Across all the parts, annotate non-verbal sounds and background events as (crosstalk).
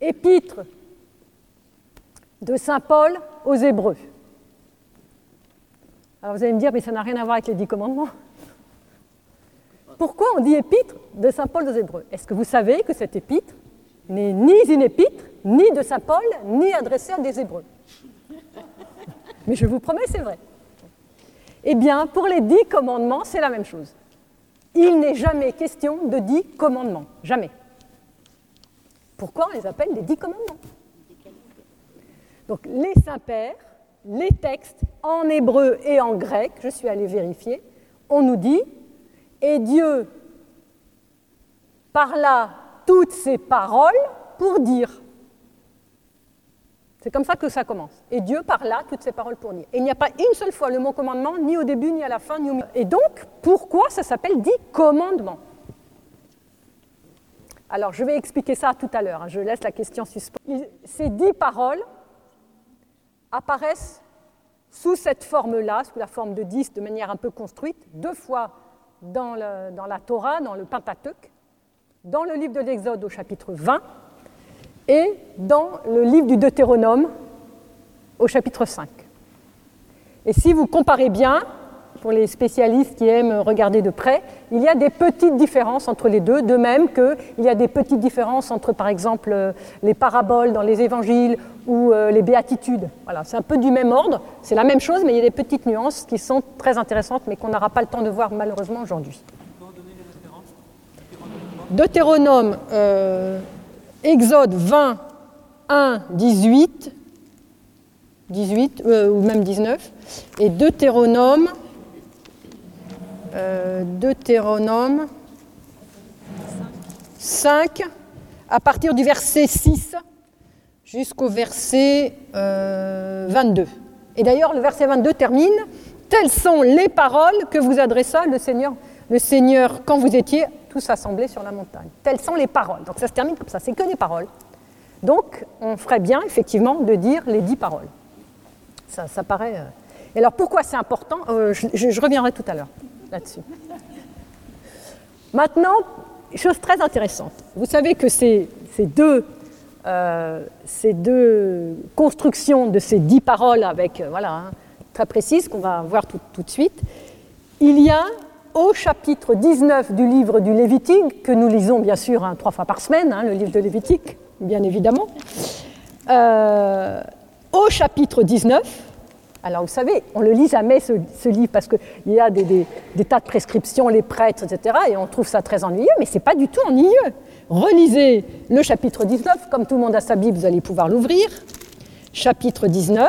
épître de Saint Paul aux Hébreux. Alors vous allez me dire, mais ça n'a rien à voir avec les dix commandements. Pourquoi on dit épître de Saint Paul aux Hébreux? Est-ce que vous savez que cette épître n'est ni une épître, ni de Saint Paul, ni adressée à des Hébreux? Mais je vous promets, c'est vrai. Eh bien, pour les dix commandements, c'est la même chose. Il n'est jamais question de dix commandements. Jamais. Pourquoi on les appelle les dix commandements Donc, les saints-pères, les textes en hébreu et en grec, je suis allé vérifier, on nous dit Et Dieu parla toutes ces paroles pour dire. C'est comme ça que ça commence. Et Dieu parla toutes ces paroles pour dire. Et il n'y a pas une seule fois le mot commandement, ni au début, ni à la fin, ni au milieu. Et donc, pourquoi ça s'appelle dit commandement Alors, je vais expliquer ça tout à l'heure. Hein. Je laisse la question suspendue. Ces dix paroles apparaissent sous cette forme-là, sous la forme de dix, de manière un peu construite, deux fois dans, dans la Torah, dans le Pentateuque, dans le livre de l'Exode au chapitre 20 et dans le livre du Deutéronome au chapitre 5. Et si vous comparez bien, pour les spécialistes qui aiment regarder de près, il y a des petites différences entre les deux, de même qu'il y a des petites différences entre, par exemple, euh, les paraboles dans les évangiles ou euh, les béatitudes. Voilà, c'est un peu du même ordre, c'est la même chose, mais il y a des petites nuances qui sont très intéressantes, mais qu'on n'aura pas le temps de voir malheureusement aujourd'hui. Deutéronome, euh, Exode 20, 1, 18, 18 ou même 19, et Deutéronome, euh, Deutéronome 5, à partir du verset 6 jusqu'au verset 22. Euh, et d'ailleurs, le verset 22 termine Telles sont les paroles que vous adressa le Seigneur, le Seigneur quand vous étiez tous assemblés sur la montagne. Telles sont les paroles. Donc ça se termine comme ça, c'est que des paroles. Donc on ferait bien effectivement de dire les dix paroles. Ça, ça paraît. Euh, et alors pourquoi c'est important? Euh, je, reviendrai tout à l'heure là-dessus. Maintenant, chose très intéressante. Vous savez que ces, deux, euh, ces deux constructions de ces dix paroles avec voilà hein, très précises qu'on va voir tout, tout de suite, il y a au chapitre 19 du livre du Lévitique, que nous lisons bien sûr hein, trois fois par semaine, hein, le livre de Lévitique, bien évidemment, euh, au chapitre 19, alors vous savez, on le lit jamais ce, livre parce qu'il y a des, tas de prescriptions, les prêtres, etc. Et on trouve ça très ennuyeux, mais ce n'est pas du tout ennuyeux. Relisez le chapitre 19, comme tout le monde a sa Bible, vous allez pouvoir l'ouvrir. Chapitre 19.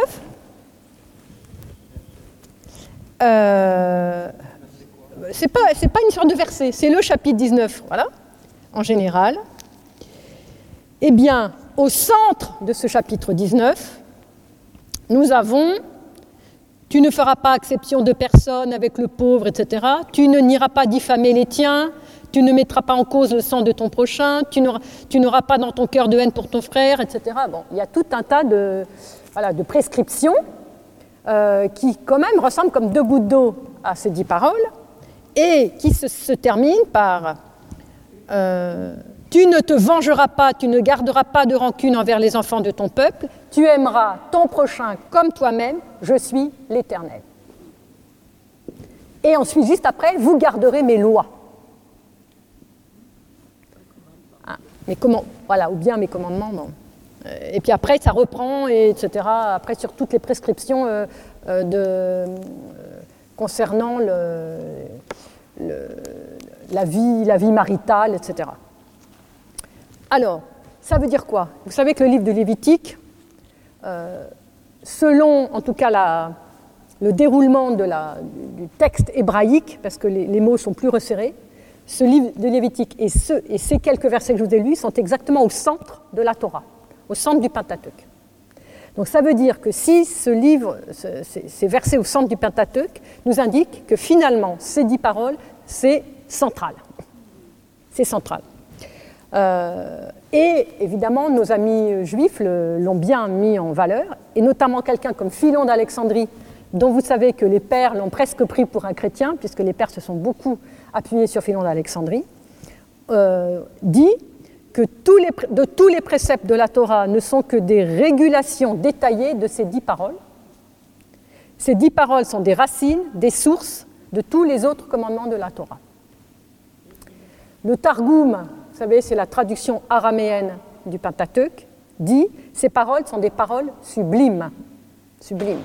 Euh, c'est pas, pas une sorte de verset, c'est le chapitre 19, voilà, en général. Eh bien, au centre de ce chapitre 19, nous avons Tu ne feras pas exception de personne avec le pauvre, etc. Tu ne n'iras pas diffamer les tiens. Tu ne mettras pas en cause le sang de ton prochain. Tu n'auras pas dans ton cœur de haine pour ton frère, etc. Bon, il y a tout un tas de, voilà, de prescriptions euh, qui, quand même, ressemblent comme deux gouttes d'eau à ces dix paroles et qui se, termine par euh, Tu ne te vengeras pas, tu ne garderas pas de rancune envers les enfants de ton peuple, tu aimeras ton prochain comme toi-même, je suis l'Éternel. Et ensuite, juste après, vous garderez mes lois. Ah, mais comment Voilà, ou bien mes commandements. Euh, et puis après, ça reprend, et etc. Après, sur toutes les prescriptions euh, de, concernant la, vie, la vie maritale, etc. Alors, ça veut dire quoi? Vous savez que le livre de Lévitique, euh, selon en tout cas le déroulement du texte hébraïque, parce que les, mots sont plus resserrés, ce livre de Lévitique et, et ces quelques versets que je vous ai lus sont exactement au centre de la Torah, au centre du Pentateuque. Donc ça veut dire que si ce livre, ces versets au centre du Pentateuque, nous indiquent que finalement ces dix paroles, c'est central. C'est central. Euh, et évidemment, nos amis juifs l'ont bien mis en valeur, et notamment quelqu'un comme Philon d'Alexandrie, dont vous savez que les pères l'ont presque pris pour un chrétien, puisque les pères se sont beaucoup appuyés sur Philon d'Alexandrie, euh, dit que tous les, de tous les préceptes de la Torah ne sont que des régulations détaillées de ces dix paroles. Ces dix paroles sont des racines, des sources de tous les autres commandements de la Torah. Le Targum, savez, c'est la traduction araméenne du Pentateuque, dit ces paroles sont des paroles sublimes. sublimes.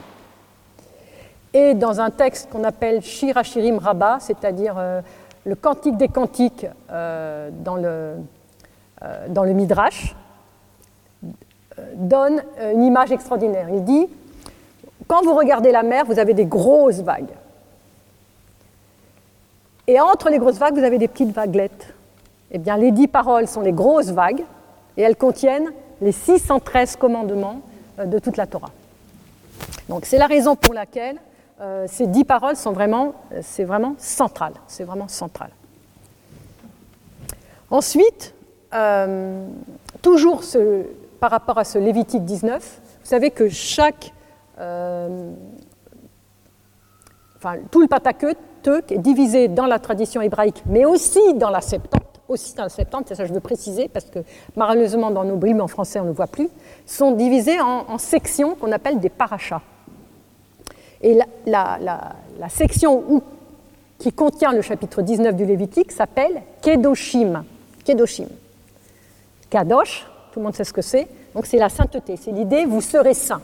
Et dans un texte qu'on appelle Shir Hashirim Rabbah, c'est-à-dire euh, le cantique des cantiques euh, dans, le, euh, dans le Midrash, donne une image extraordinaire. Il dit quand vous regardez la mer, vous avez des grosses vagues. Et entre les grosses vagues, vous avez des petites vaguelettes. Eh bien, les dix paroles sont les grosses vagues et elles contiennent les 613 commandements euh, de toute la Torah. Donc, c'est la raison pour laquelle euh, ces dix paroles sont vraiment, euh, c'est vraiment central. C'est vraiment central. Ensuite, toujours par rapport à ce Lévitique 19, vous savez que chaque enfin, tout le Pentateuque est divisé dans la tradition hébraïque, mais aussi dans la Septante, aussi dans Septante, c'est ça je veux préciser, parce que malheureusement dans nos Bibles en français on ne le voit plus, sont divisés en, sections qu'on appelle des parachas. Et la, section qui contient le chapitre 19 du Lévitique s'appelle Kedoshim. Kedoshim. Kadosh, tout le monde sait ce que c'est, donc c'est la sainteté, c'est l'idée vous serez saint.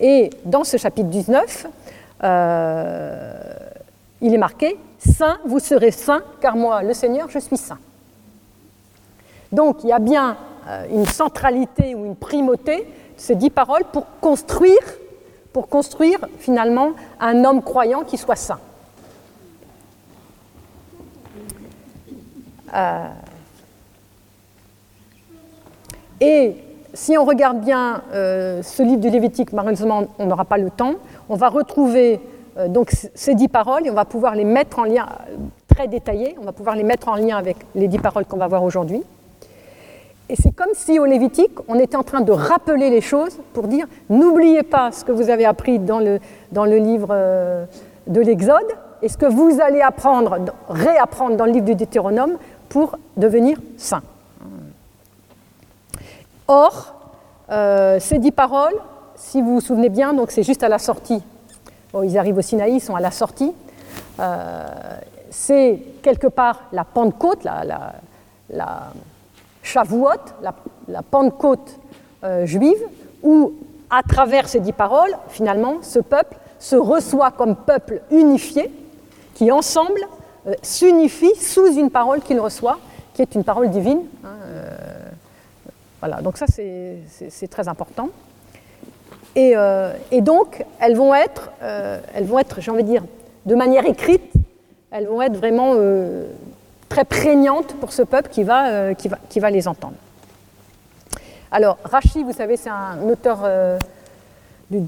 Et dans ce chapitre 19, euh, il est marqué Saint, vous serez saint, car moi, le Seigneur, je suis saint. Donc il y a bien euh, une centralité ou une primauté de ces dix paroles pour construire, pour construire finalement un homme croyant qui soit saint. Euh, et si on regarde bien ce livre du Lévitique, malheureusement on n'aura pas le temps, on va retrouver euh, donc ces dix paroles, et on va pouvoir les mettre en lien, euh, très détaillées, on va pouvoir les mettre en lien avec les dix paroles qu'on va voir aujourd'hui. Et c'est comme si au Lévitique, on était en train de rappeler les choses pour dire n'oubliez pas ce que vous avez appris dans le, dans le livre euh, de l'Exode et ce que vous allez apprendre, réapprendre dans le livre du Deutéronome pour devenir saint. Or, ces dix paroles, si vous vous souvenez bien, donc c'est juste à la sortie ils arrivent au Sinaï, ils sont à la sortie. Euh, c'est quelque part la Pentecôte, la, la Shavuot, la, Pentecôte euh, juive, où à travers ces dix paroles, finalement, ce peuple se reçoit comme peuple unifié, qui ensemble euh, s'unifie sous une parole qu'il reçoit, qui est une parole divine. Hein, voilà, donc ça c'est très important. Euh, et, donc, elles vont être, euh, elles vont être j'ai envie de dire, de manière écrite, elles vont être vraiment euh, très prégnantes pour ce peuple qui va, qui va, qui va les entendre. Alors, Rachi, vous savez, c'est un auteur du,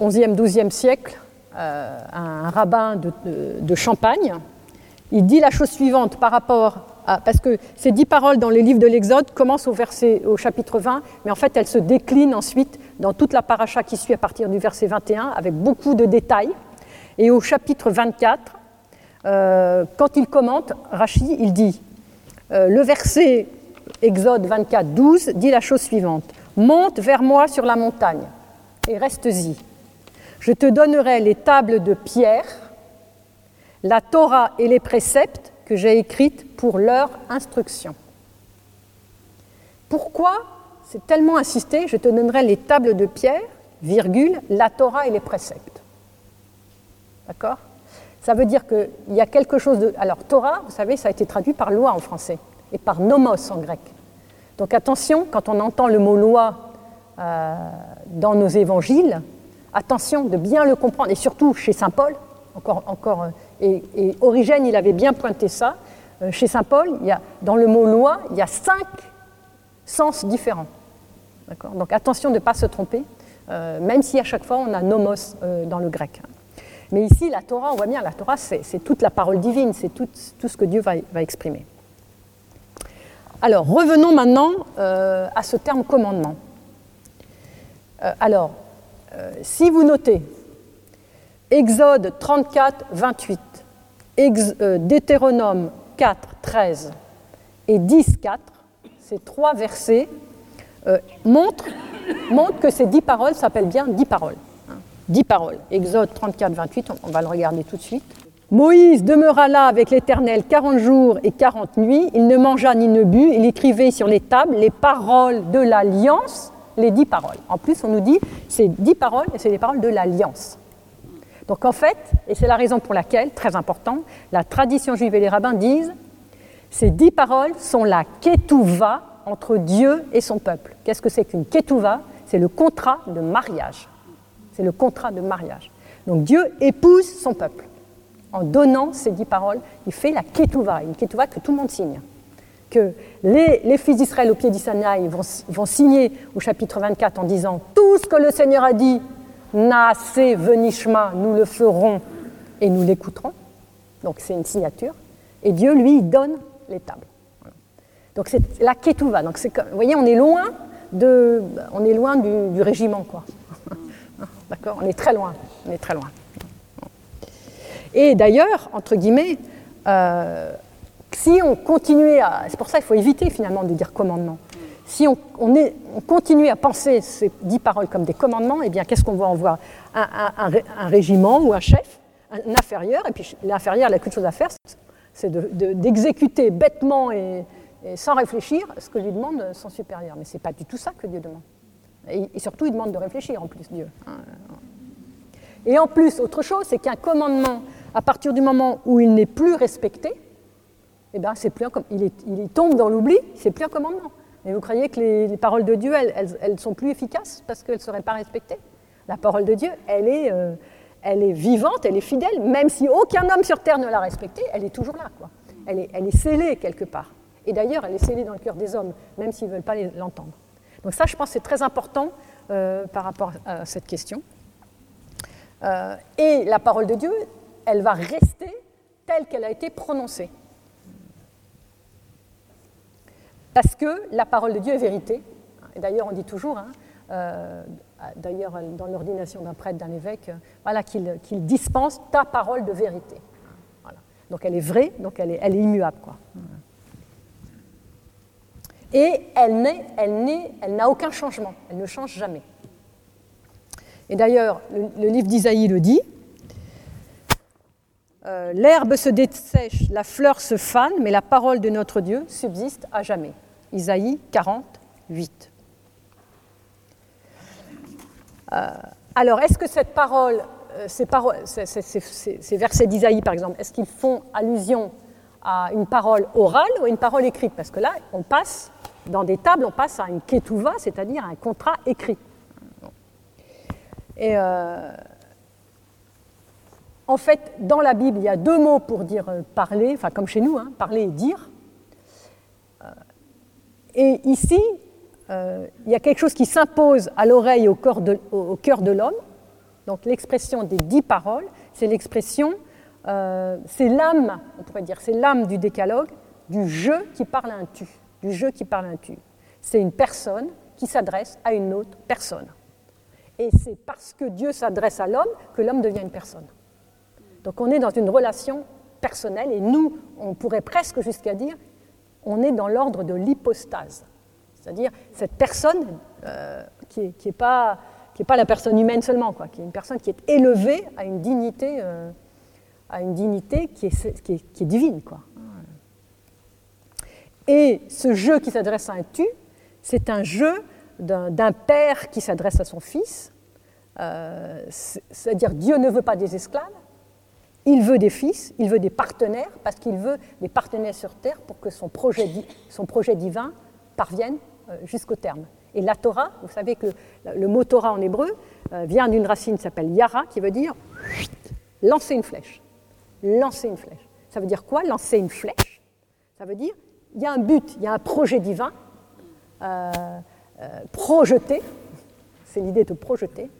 11e, 12e siècle, un rabbin de, Champagne. Il dit la chose suivante par rapport à. Parce que ces dix paroles dans le livre de l'Exode commencent au, verset, au chapitre 20, mais en fait, elles se déclinent ensuite dans toute la paracha qui suit à partir du verset 21, avec beaucoup de détails. Et au chapitre 24, euh, quand il commente, Rachi, il dit, euh, le verset Exode 24, 12 dit la chose suivante, Monte vers moi sur la montagne et reste-y. Je te donnerai les tables de pierre, la Torah et les préceptes que j'ai écrites pour leur instruction. Pourquoi c'est tellement insisté, je te donnerai les tables de pierre, virgule, la Torah et les préceptes? D'accord? Ça veut dire qu'il y a quelque chose de... Alors, Torah, vous savez, ça a été traduit par loi en français et par nomos en grec. Donc attention, quand on entend le mot loi euh, dans nos évangiles, attention de bien le comprendre, et surtout chez Saint Paul, encore, encore euh, et, Origène, il avait bien pointé ça, euh, chez Saint Paul, il y a, dans le mot loi, il y a cinq sens différents. Donc attention de ne pas se tromper, même si à chaque fois on a nomos dans le grec. Mais ici, la Torah, on voit bien, la Torah, c'est toute la parole divine, c'est tout, ce que Dieu va, exprimer. Alors, revenons maintenant euh, à ce terme commandement. alors, si vous notez Exode 34, 28, Deutéronome 4, 13 et 10, 4, ces trois versets euh, montrent, que ces dix paroles s'appellent bien dix paroles. Dix paroles. Exode 34, 28, on va le regarder tout de suite. Moïse demeura là avec l'Éternel quarante jours et quarante nuits. Il ne mangea ni ne but. Il écrivait sur les tables les paroles de l'alliance, les dix paroles. En plus, on nous dit c'est dix paroles et c'est les paroles de l'alliance. Donc en fait, et c'est la raison pour laquelle, très important, la tradition juive et les rabbins disent ces dix paroles sont la ketouva entre Dieu et son peuple. Qu'est-ce que c'est qu'une ketouva C'est le contrat de mariage. C'est le contrat de mariage. Donc Dieu épouse son peuple. En donnant ces dix paroles, il fait la ketouva, une ketouva que tout le monde signe. Que les, fils d'Israël au pied d'Isanaï vont, vont signer au chapitre 24 en disant Tout ce que le Seigneur a dit, Naase venishma, nous le ferons et nous l'écouterons. Donc c'est une signature. Et Dieu, lui, donne les tables. Donc c'est la ketouva. Donc vous voyez, on est loin, on est loin du, régiment, quoi. D'accord On est très loin. On est très loin. Et d'ailleurs, entre guillemets, euh, si on continuait à. C'est pour ça qu'il faut éviter finalement de dire commandement. Si on, continue à penser ces dix paroles comme des commandements, eh bien, qu'est-ce qu'on voit? On voit un, régiment ou un chef, un inférieur, et puis l'inférieur, il n'a qu'une chose à faire, c'est d'exécuter bêtement et, sans réfléchir ce que lui demande son supérieur. Mais ce n'est pas du tout ça que Dieu demande. Et, surtout, il demande de réfléchir en plus, Dieu. Hein. Et en plus, autre chose, c'est qu'un commandement, à partir du moment où il n'est plus respecté, eh ben, c'est plus un, il, il tombe dans l'oubli, c'est plus un commandement. Mais vous croyez que les, paroles de Dieu, elles, sont plus efficaces parce qu'elles ne seraient pas respectées? La parole de Dieu, elle est, euh, elle est vivante, elle est fidèle, même si aucun homme sur terre ne l'a respectée, elle est toujours là. Quoi. Elle, est, elle est scellée quelque part. Et d'ailleurs, elle est scellée dans le cœur des hommes, même s'ils ne veulent pas l'entendre. Donc ça, je pense, c'est très important euh, par rapport à cette question. Euh, et la parole de Dieu, elle va rester telle qu'elle a été prononcée. Parce que la parole de Dieu est vérité. Et d'ailleurs, on dit toujours, hein, euh, d'ailleurs dans l'ordination d'un prêtre, d'un évêque, voilà, qu'il dispense ta parole de vérité. Donc elle est vraie, donc elle est, elle est immuable. Quoi. Et elle elle n'a aucun changement, elle ne change jamais. Et d'ailleurs, le, livre d'Isaïe le dit, euh, l'herbe se dessèche, la fleur se fane, mais la parole de notre Dieu subsiste à jamais. Isaïe 48. Euh, alors, est-ce que cette parole, euh, ces, ces, versets d'Isaïe, par exemple, est-ce qu'ils font allusion à une parole orale ou à une parole écrite? Parce que là, on passe, dans des tables, on passe à une ketouva, c'est-à-dire un contrat écrit. Et euh, en fait, dans la Bible, il y a deux mots pour dire parler, enfin comme chez nous, hein, parler et dire. Et ici, euh, il y a quelque chose qui s'impose à l'oreille, au, au, cœur de l'homme. Donc l'expression des dix paroles, c'est l'expression, euh, c'est l'âme, on pourrait dire, c'est l'âme du décalogue, du je qui parle à un tu, du je qui parle un tu. C'est une personne qui s'adresse à une autre personne. Et c'est parce que Dieu s'adresse à l'homme que l'homme devient une personne. Donc on est dans une relation personnelle et nous, on pourrait presque jusqu'à dire, on est dans l'ordre de l'hypostase. C'est-à-dire cette personne euh, qui n'est est pas, la personne humaine seulement, quoi, qui est une personne qui est élevée à une dignité, euh, qui, est, qui, est, divine. Quoi. Et ce jeu qui s'adresse à un tu, c'est un jeu d'un père qui s'adresse à son fils. Euh, c'est-à-dire Dieu ne veut pas des esclaves, il veut des fils, il veut des partenaires, parce qu'il veut des partenaires sur terre pour que son projet, son projet divin parvienne euh, jusqu'au terme. Et la Torah, vous savez que le mot Torah en hébreu euh, vient d'une racine qui s'appelle yara, qui veut dire lancer une flèche. Lancer une flèche. Ça veut dire quoi Lancer une flèche? Ça veut dire il y a un but, il y a un projet divin, euh, projeté, c'est l'idée de projeter,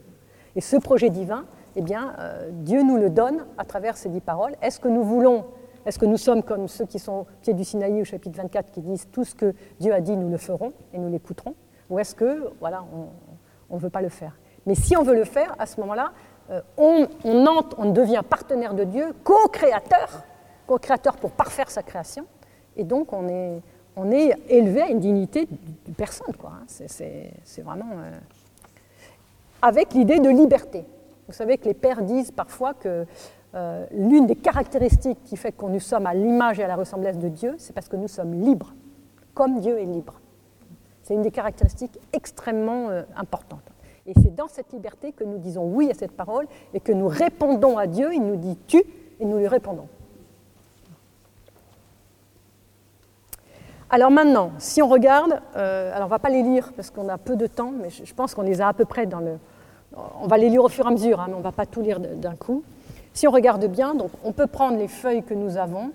et ce projet divin, eh bien, euh, Dieu nous le donne à travers ces dix paroles. Est-ce que nous voulons, est-ce que nous sommes comme ceux qui sont au pied du Sinaï au chapitre 24 qui disent tout ce que Dieu a dit, nous le ferons et nous l'écouterons? Ou est-ce que, voilà, on ne veut pas le faire? Mais si on veut le faire, à ce moment-là, euh, on, entre, on devient partenaire de Dieu, co-créateur, co-créateur pour parfaire sa création, et donc on est, élevé à une dignité de personne. Quoi. Hein. C'est vraiment. Euh, avec l'idée de liberté. Vous savez que les pères disent parfois que euh, l'une des caractéristiques qui fait que nous sommes à l'image et à la ressemblance de Dieu, c'est parce que nous sommes libres, comme Dieu est libre. C'est une des caractéristiques extrêmement euh, importantes. Et c'est dans cette liberté que nous disons oui à cette parole et que nous répondons à Dieu. Il nous dit tu et nous lui répondons. Alors maintenant, si on regarde, euh, alors on ne va pas les lire parce qu'on a peu de temps, mais je, pense qu'on les a à peu près dans le. On va les lire au fur et à mesure, hein, mais on ne va pas tout lire d'un coup. Si on regarde bien, on peut prendre les feuilles que nous avons.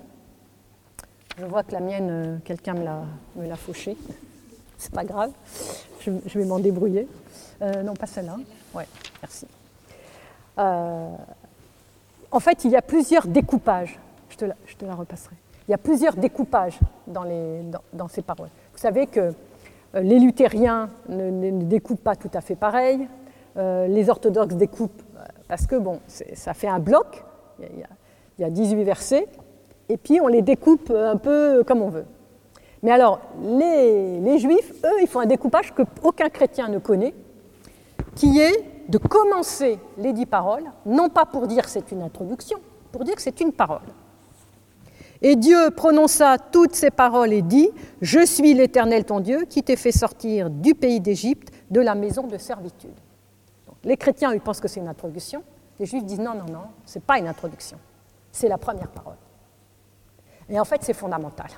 Je vois que la mienne, euh, quelqu'un me l'a fauchée. (laughs) C'est pas grave, je, vais m'en débrouiller. Euh, non, pas celle-là. Ouais, merci. en fait, il y a plusieurs découpages. Je te la repasserai il y a plusieurs découpages dans, ces paroles. Vous savez que euh, les luthériens ne, découpent pas tout à fait pareil, euh, les orthodoxes découpent euh, parce que bon, ça fait un bloc, il y, a, 18 versets, et puis on les découpe un peu comme on veut. Mais alors, les, les juifs, eux, ils font un découpage qu'aucun chrétien ne connaît, qui est de commencer les dix paroles, non pas pour dire c'est une introduction, pour dire que c'est une parole. Et Dieu prononça toutes ces paroles et dit, Je suis l'Éternel ton Dieu qui t'ai fait sortir du pays d'Égypte, de la maison de servitude. les chrétiens, ils pensent que c'est une introduction. Les juifs disent non, non, non, ce n'est pas une introduction. C'est la première parole. Et en fait, c'est fondamental.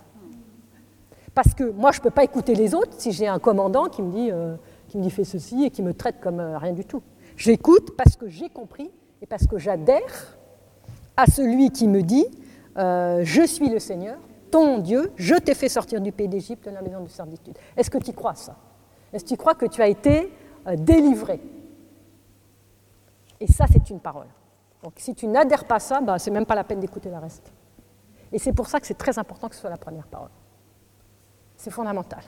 Parce que moi, je ne peux pas écouter les autres si j'ai un commandant qui me dit, euh, fais ceci et qui me traite comme euh, rien du tout. J'écoute parce que j'ai compris et parce que j'adhère à celui qui me dit euh, je suis le Seigneur, ton Dieu, je t'ai fait sortir du pays d'Égypte, de la maison de servitude. Est-ce que tu crois ça? Est-ce que tu crois que tu as été euh, délivré? Et ça, c'est une parole. Donc si tu n'adhères pas à ça, bah, c'est même pas la peine d'écouter le reste. Et c'est pour ça que c'est très important que ce soit la première parole. C'est fondamental.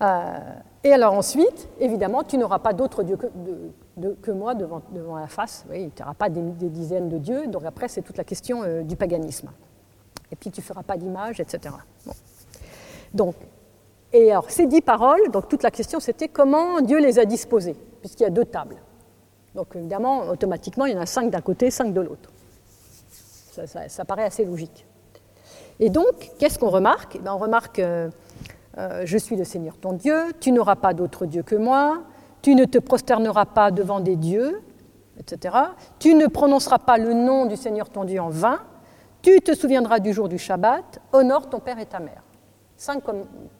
Euh, et alors ensuite, évidemment, tu n'auras pas d'autre Dieu que, moi devant, la face. Tu n'auras pas des, dizaines de dieux. Donc après, c'est toute la question euh, du paganisme. Et puis tu ne feras pas d'image, etc. Donc, et alors ces dix paroles, donc toute la question c'était comment Dieu les a disposées, puisqu'il y a deux tables. Donc évidemment, automatiquement, il y en a cinq d'un côté, cinq de l'autre. Ça, paraît assez logique. Et donc, qu'est-ce qu'on remarque? Eh ben, On remarque euh, euh, je suis le Seigneur ton Dieu, tu n'auras pas d'autre Dieu que moi, tu ne te prosterneras pas devant des dieux, etc. Tu ne prononceras pas le nom du Seigneur ton Dieu en vain, tu te souviendras du jour du Shabbat, honore ton père et ta mère. Cinq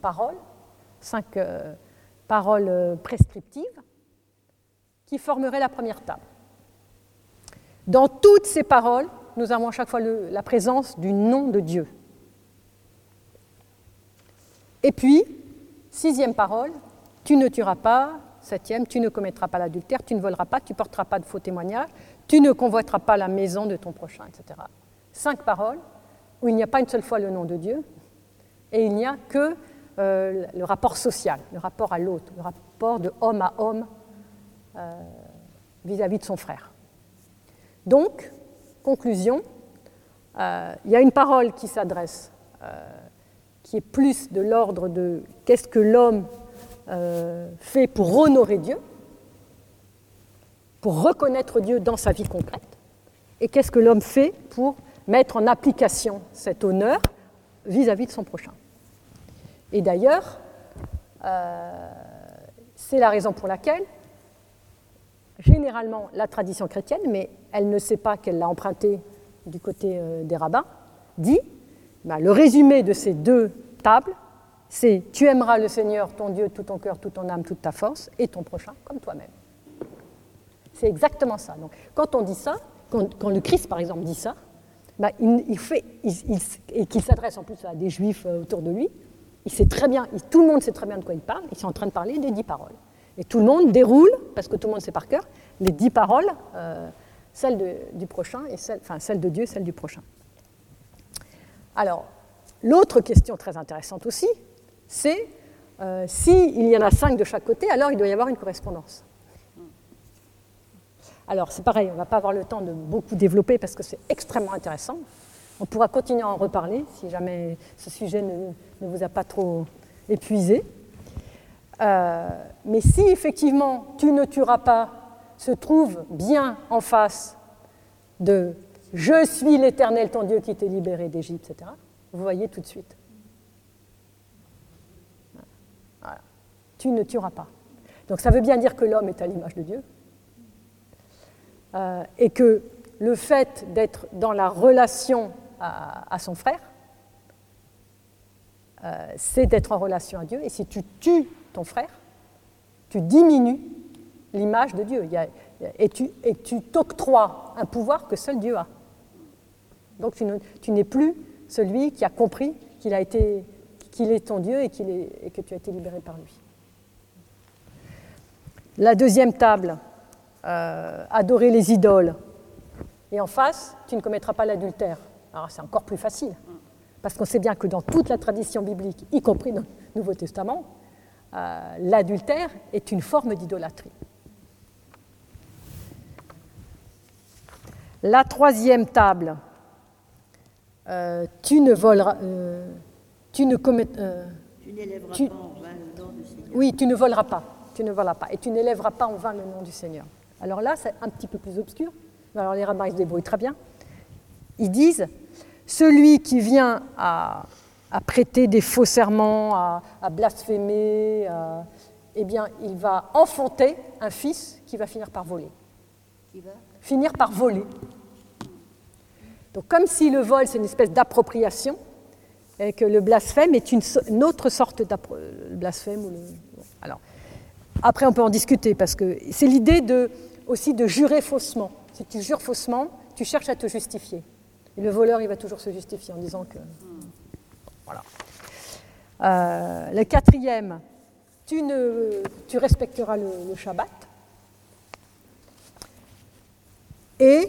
paroles, cinq euh, paroles euh, prescriptives qui formeraient la première table. Dans toutes ces paroles, nous avons à chaque fois la présence du nom de Dieu. Et puis, sixième parole, tu ne tueras pas. Septième, tu ne commettras pas l'adultère, tu ne voleras pas, tu ne porteras pas de faux témoignages, tu ne convoiteras pas la maison de ton prochain, etc. Cinq paroles où il n'y a pas une seule fois le nom de Dieu et il n'y a que euh, le rapport social, le rapport à l'autre, le rapport de homme à homme euh, vis-à-vis de son frère. Donc, conclusion, euh, il y a une parole qui s'adresse qui est plus de l'ordre de qu'est-ce que l'homme euh, fait pour honorer Dieu, pour reconnaître Dieu dans sa vie concrète, et qu'est-ce que l'homme fait pour mettre en application cet honneur vis-à-vis de son prochain. Et d'ailleurs, euh, c'est la raison pour laquelle, généralement, la tradition chrétienne, mais elle ne sait pas qu'elle l'a emprunté du côté euh, des rabbins, dit bah, le résumé de ces deux tables, c'est tu aimeras le Seigneur, ton Dieu, tout ton cœur, toute ton âme, toute ta force, et ton prochain comme toi-même. C'est exactement ça. Quand on dit ça, quand, le Christ, par exemple, dit ça, bah, il, fait, et qu'il s'adresse en plus à des juifs euh, autour de lui, il sait très bien, tout le monde sait très bien de quoi il parle, il est en train de parler des dix paroles. Et tout le monde déroule, parce que tout le monde sait par cœur, les dix paroles, euh, celles du prochain, et celles, enfin celles de Dieu, celles du prochain. Alors, l'autre question très intéressante aussi, c'est euh, s'il y en a cinq de chaque côté, alors il doit y avoir une correspondance. Alors, c'est pareil, on ne va pas avoir le temps de beaucoup développer parce que c'est extrêmement intéressant. On pourra continuer à en reparler si jamais ce sujet ne, vous a pas trop épuisé. Euh, mais si effectivement tu ne tueras pas se trouve bien en face de je suis l'Éternel ton Dieu qui t'est libéré d'Égypte, etc., vous voyez tout de suite. Tu ne tueras pas. Donc ça veut bien dire que l'homme est à l'image de Dieu. Euh, et que le fait d'être dans la relation à, son frère, euh, c'est d'être en relation à Dieu. Et si tu tues ton frère, tu diminues l'image de Dieu. et tu t'octroies un pouvoir que seul Dieu a. Donc tu n'es plus celui qui a compris qu'il est ton Dieu et, que tu as été libéré par lui. La deuxième table, euh, adorer les idoles. Et en face, tu ne commettras pas l'adultère. Alors c'est encore plus facile, parce qu'on sait bien que dans toute la tradition biblique, y compris dans le Nouveau Testament, euh, l'adultère est une forme d'idolâtrie. La troisième table, euh, tu ne voleras, tu ne commettras, tu n'élèveras pas en vain le nom du Seigneur. Oui, tu ne voleras pas, tu ne voleras pas, et tu n'élèveras pas en vain le nom du Seigneur. Alors là, c'est un petit peu plus obscur. Alors les rabbins se débrouillent très bien. Ils disent celui qui vient à, prêter des faux serments, à, blasphémer, eh bien, il va enfanter un fils qui va finir par voler. Qui va? Finir par voler. Donc, comme si le vol, c'est une espèce d'appropriation, et que le blasphème est une, autre sorte de blasphème. alors, après, on peut en discuter, parce que c'est l'idée aussi de jurer faussement. Si tu jures faussement, tu cherches à te justifier. Et le voleur, il va toujours se justifier en disant que. Voilà. Euh, le quatrième, tu, ne, tu respecteras le, Shabbat. Et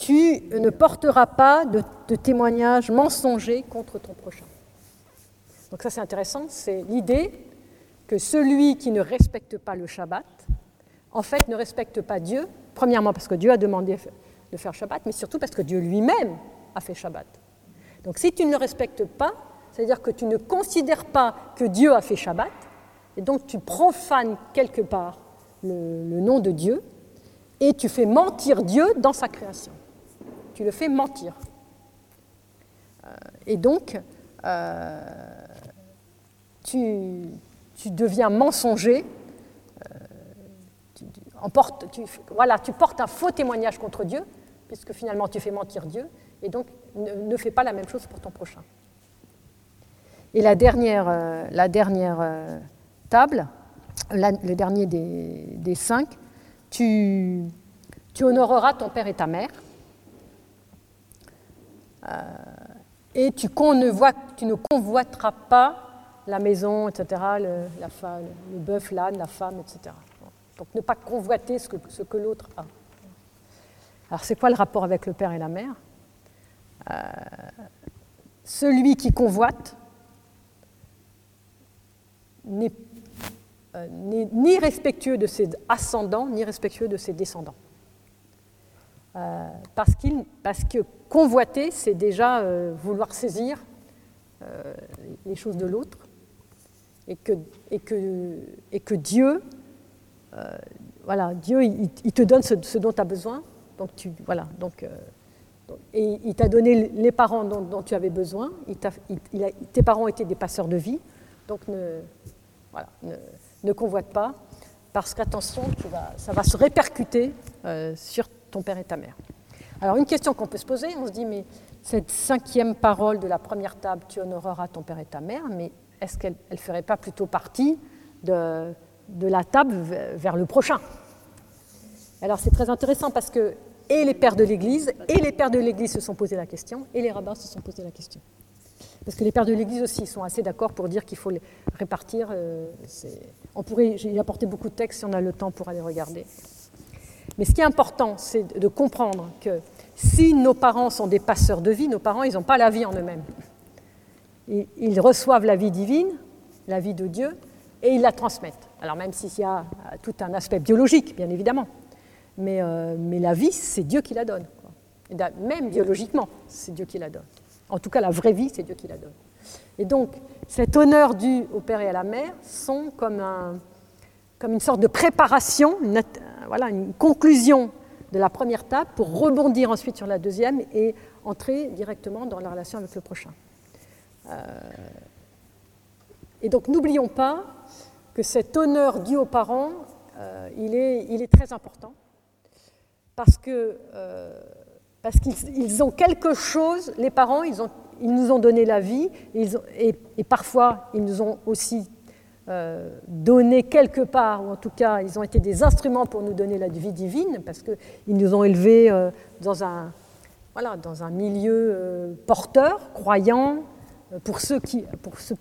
tu ne porteras pas de, témoignages mensongers contre ton prochain. Donc ça c'est intéressant, c'est l'idée que celui qui ne respecte pas le Shabbat en fait, ne respecte pas Dieu, premièrement parce que Dieu a demandé de faire Shabbat, mais surtout parce que Dieu lui-même a fait Shabbat. Donc si tu ne le respectes pas, c'est-à-dire que tu ne considères pas que Dieu a fait Shabbat, et donc tu profanes quelque part le, nom de Dieu, et tu fais mentir Dieu dans sa création. Tu le fais mentir. Euh, et donc, euh, tu, tu, deviens mensonger tu, voilà, tu portes un faux témoignage contre Dieu, puisque finalement tu fais mentir Dieu, et donc ne, fais pas la même chose pour ton prochain. Et la dernière, euh, la dernière euh, table, le dernier des, cinq, tu, tu, honoreras ton père et ta mère, euh, et tu, ne convoiteras pas la maison, etc., le, bœuf, l'âne, la femme, etc. Donc ne pas convoiter ce que, l'autre a. Alors c'est quoi le rapport avec le père et la mère? Euh, Celui qui convoite n'est euh, ni respectueux de ses ascendants, ni respectueux de ses descendants. Euh, parce, parce, que convoiter, c'est déjà vouloir saisir les choses de l'autre, et que, Dieu euh, voilà, Dieu, il, te donne ce, dont tu as besoin. Donc, voilà, donc, euh, et il t'a donné les parents dont, tu avais besoin. Tes parents étaient des passeurs de vie. Donc, ne, voilà, ne, convoite pas, parce qu'attention, ça va se répercuter euh, sur ton père et ta mère. Alors, une question qu'on peut se poser, on se dit, mais cette cinquième parole de la première table, tu honoreras ton père et ta mère, mais est-ce qu'elle ne ferait pas plutôt partie de la table vers le prochain? Alors c'est très intéressant parce que et les pères de l'Église et les pères de l'Église se sont posés la question et les rabbins se sont posés la question. Parce que les pères de l'Église aussi sont assez d'accord pour dire qu'il faut les répartir. Euh, on pourrait y apporter beaucoup de textes si on a le temps pour aller regarder. Mais ce qui est important, c'est de comprendre que si nos parents sont des passeurs de vie, nos parents, ils n'ont pas la vie en eux-mêmes. Ils reçoivent la vie divine, la vie de Dieu, et ils la transmettent. Alors même s'il y a euh, tout un aspect biologique, bien évidemment, mais, euh, mais la vie, c'est Dieu qui la donne. Même biologiquement, c'est Dieu qui la donne. En tout cas, la vraie vie, c'est Dieu qui la donne. Et donc, cet honneur dû au père et à la mère sont comme, comme une sorte de préparation, voilà, une conclusion de la première table pour rebondir ensuite sur la deuxième et entrer directement dans la relation avec le prochain. Euh, et donc, n'oublions pas que cet honneur dû aux parents, euh, il, est, très important parce que euh, parce qu'ils ont quelque chose, les parents, ils, nous ont donné la vie, et parfois ils nous ont aussi euh, donné quelque part, ou en tout cas ils ont été des instruments pour nous donner la vie divine, parce qu'ils nous ont élevés euh, dans, un, milieu euh, porteur, croyant, pour ceux qui, pour, ceux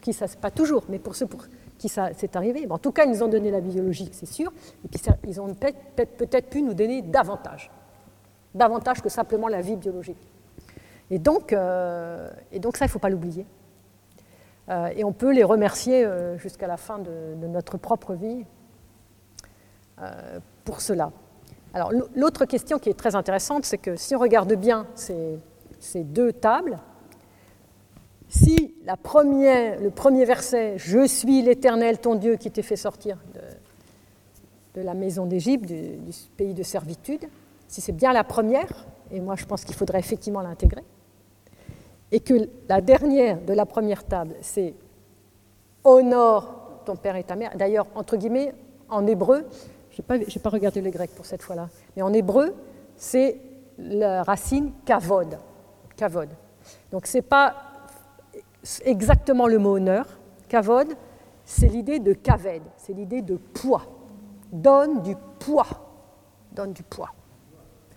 qui ça, pas toujours, mais pour ceux pour qui ça s'est arrivé. Bon, en tout cas, ils nous ont donné la vie biologique, c'est sûr, et puis ils ont peut-être peut pu nous donner davantage davantage que simplement la vie biologique. Et donc, et donc ça, il ne faut pas l'oublier. Euh, et on peut les remercier euh, jusqu'à la fin de, notre propre vie euh, pour cela. Alors l'autre question qui est très intéressante, c'est que si on regarde bien ces, deux tables, si le premier verset, Je suis l'Éternel ton Dieu qui t'ai fait sortir de, la maison d'Égypte, du pays de servitude, si c'est bien la première, et moi je pense qu'il faudrait effectivement l'intégrer, et que la dernière de la première table, c'est honore ton père et ta mère. D'ailleurs, entre guillemets, en hébreu, je n'ai pas, regardé le grec pour cette fois-là, mais en hébreu, c'est la racine kavod. kavod. Donc ce n'est pas exactement le mot honneur. Kavod, c'est l'idée de kaved, c'est l'idée de poids. Donne du poids. Donne du poids.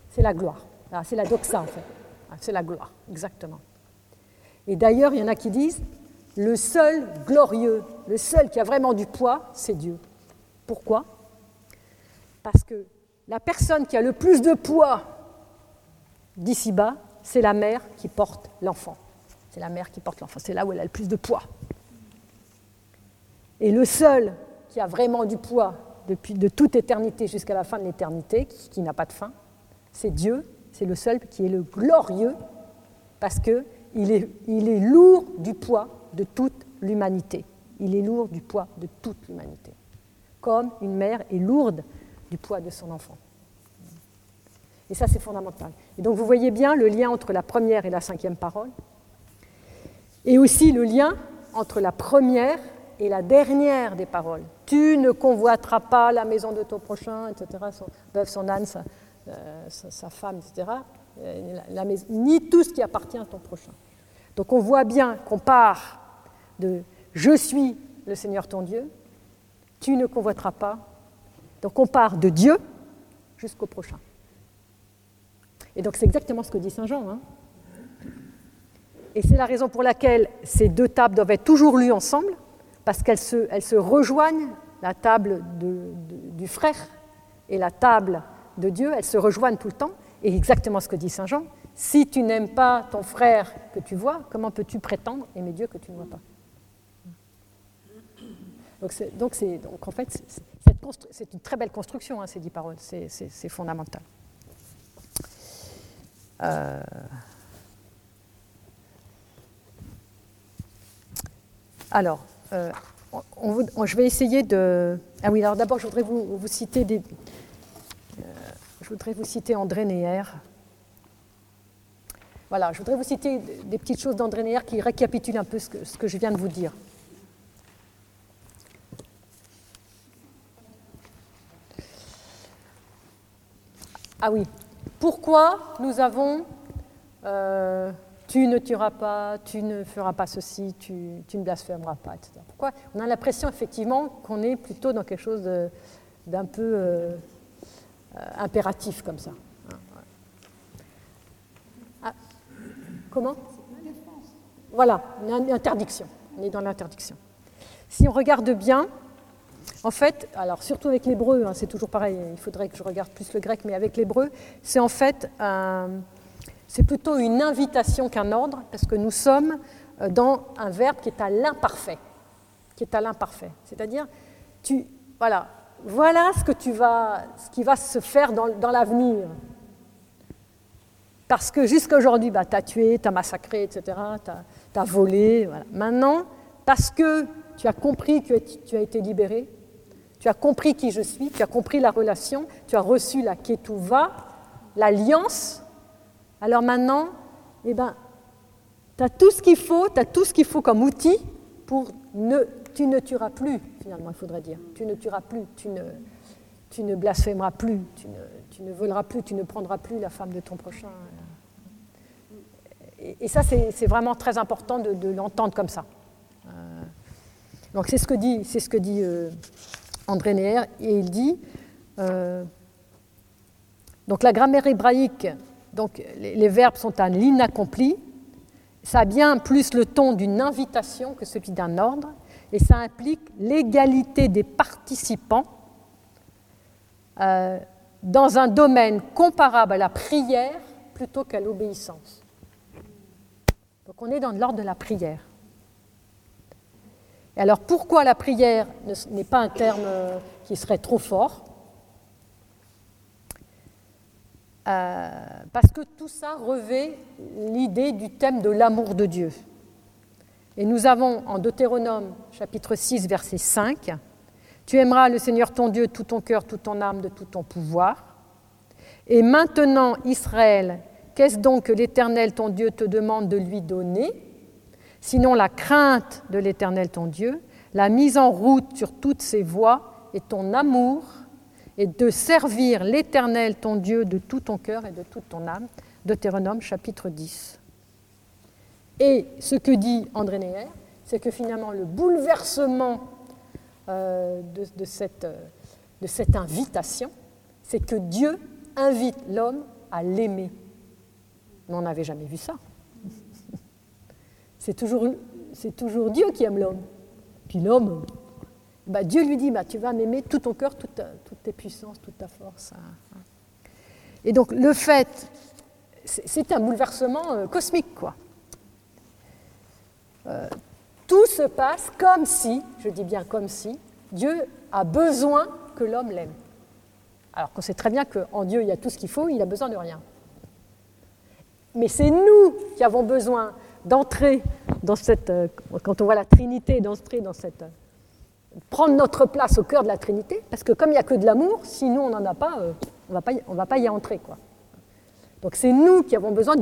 C'est la gloire. Ah, c'est la doxa en fait. Ah, c'est la gloire, exactement. Et d'ailleurs, il y en a qui disent, le seul glorieux, le seul qui a vraiment du poids, c'est Dieu. Pourquoi? Parce que la personne qui a le plus de poids d'ici-bas, c'est la mère qui porte l'enfant. C'est la mère qui porte l'enfant. C'est là où elle a le plus de poids. Et le seul qui a vraiment du poids depuis de toute éternité jusqu'à la fin de l'éternité, qui, qui n'a pas de fin, c'est Dieu, c'est le seul qui est le glorieux, parce il est lourd du poids de toute l'humanité. Il est lourd du poids de toute l'humanité. Comme une mère est lourde du poids de son enfant. Et ça, c'est fondamental. Et donc, vous voyez bien le lien entre la première et la cinquième parole, et aussi le lien entre la première et la dernière des paroles. Tu ne convoiteras pas la maison de ton prochain, etc. Son bœuf, son âne, euh, sa, sa, femme, etc., euh, la, ni tout ce qui appartient à ton prochain. Donc on voit bien qu'on part de je suis le Seigneur ton Dieu, tu ne convoiteras pas. Donc on part de Dieu jusqu'au prochain. Et donc c'est exactement ce que dit Saint Jean. Hein. Et c'est la raison pour laquelle ces deux tables doivent être toujours lues ensemble, parce qu'elles se, rejoignent, la table du frère et la table de Dieu, elles se rejoignent tout le temps. Et exactement ce que dit Saint Jean, si tu n'aimes pas ton frère que tu vois, comment peux-tu prétendre aimer Dieu que tu ne vois pas? Donc, donc, en fait, c'est une très belle construction, hein, ces dix paroles, c'est fondamental. Euh... Alors, euh, je vais essayer de... Ah oui, alors d'abord, je voudrais vous citer des, je voudrais vous citer André Neher. Voilà, je voudrais vous citer des petites choses d'André Neher qui récapitulent un peu ce que, je viens de vous dire. Ah oui, pourquoi nous avons euh, tu ne tueras pas, tu ne feras pas ceci, tu, ne blasphémeras pas, etc. Pourquoi? On a l'impression effectivement qu'on est plutôt dans quelque chose d'un peu euh, impératif comme ça. Ah, comment Voilà, une interdiction. On est dans l'interdiction. Si on regarde bien, en fait, alors surtout avec l'hébreu, hein, c'est toujours pareil, il faudrait que je regarde plus le grec, mais avec l'hébreu, c'est en fait c'est plutôt une invitation qu'un ordre, parce que nous sommes euh, dans un verbe qui est à l'imparfait, qui est à l'imparfait. C'est-à-dire, tu, voilà, voilà ce, que tu vas, ce qui va se faire dans, l'avenir. Parce que jusqu'à aujourd'hui, bah, tu as tué, tu as massacré, etc., tu as, volé. Maintenant, parce que tu as compris que tu as été libéré, tu as compris qui je suis, tu as compris la relation, tu as reçu la Ketouva, l'alliance, alors maintenant, eh ben, tu as tout ce qu'il faut, tu as tout ce qu'il faut comme outil pour ne, tu ne tueras plus, finalement, il faudrait dire. Tu ne tueras plus, tu ne, tu ne blasphémeras plus, tu ne, tu ne voleras plus, tu ne prendras plus la femme de ton prochain. Et, ça, c'est vraiment très important de, l'entendre comme ça. Euh, donc c'est ce que dit, ce que dit euh, André Neher, et il dit, euh, donc la grammaire hébraïque, donc les, verbes sont à l'inaccompli, ça a bien plus le ton d'une invitation que celui d'un ordre, et ça implique l'égalité des participants euh, dans un domaine comparable à la prière plutôt qu'à l'obéissance. Donc on est dans l'ordre de la prière. Et alors pourquoi la prière n'est pas un terme euh, qui serait trop fort? Euh, Parce que tout ça revêt l'idée du thème de l'amour de Dieu. Et nous avons en Deutéronome chapitre 6 verset 5, Tu aimeras le Seigneur ton Dieu tout ton cœur, toute ton âme, de tout ton pouvoir. Et maintenant, Israël, qu'est-ce donc que l'Éternel ton Dieu te demande de lui donner? Sinon la crainte de l'Éternel ton Dieu, la mise en route sur toutes ses voies et ton amour, et de servir l'Éternel ton Dieu de tout ton cœur et de toute ton âme. Deutéronome chapitre 10. Et ce que dit André Neher, c'est que finalement le bouleversement euh, de, cette, de cette invitation, c'est que Dieu invite l'homme à l'aimer. On n'avait jamais vu ça. C'est toujours, Dieu qui aime l'homme. Puis l'homme, bah Dieu lui dit, bah, tu vas m'aimer tout ton cœur, toutes tes puissances, toute ta force. Hein. Et donc le fait, c'est un bouleversement euh, cosmique, quoi. Euh, tout se passe comme si, je dis bien comme si, Dieu a besoin que l'homme l'aime. Alors qu'on sait très bien qu'en Dieu, il y a tout ce qu'il faut, il a besoin de rien. Mais c'est nous qui avons besoin d'entrer dans cette, euh, quand on voit la Trinité, d'entrer dans cette, prendre notre place au cœur de la Trinité, parce que comme il n'y a que de l'amour, si nous on n'en a pas, euh, on ne va pas y entrer. Donc c'est nous qui avons besoin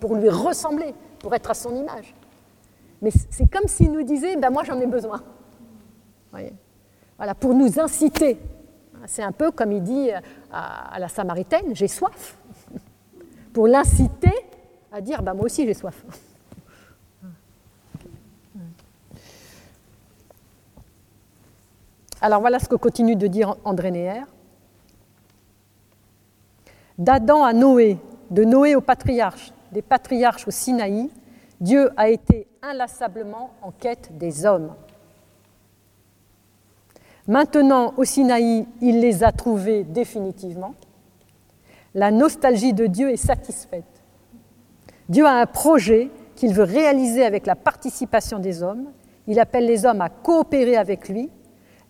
pour lui ressembler, pour être à son image. Mais c'est comme s'il nous disait, ben moi j'en ai besoin. Voilà, pour nous inciter. C'est un peu comme il dit à, la Samaritaine, j'ai soif. (laughs) Pour l'inciter à dire, ben moi aussi j'ai soif. (laughs) Alors voilà ce que continue de dire André Néer. D'Adam à Noé, de Noé au patriarche, des patriarches au Sinaï, Dieu a été inlassablement en quête des hommes. Maintenant, au Sinaï, il les a trouvés définitivement. La nostalgie de Dieu est satisfaite. Dieu a un projet qu'il veut réaliser avec la participation des hommes. Il appelle les hommes à coopérer avec lui.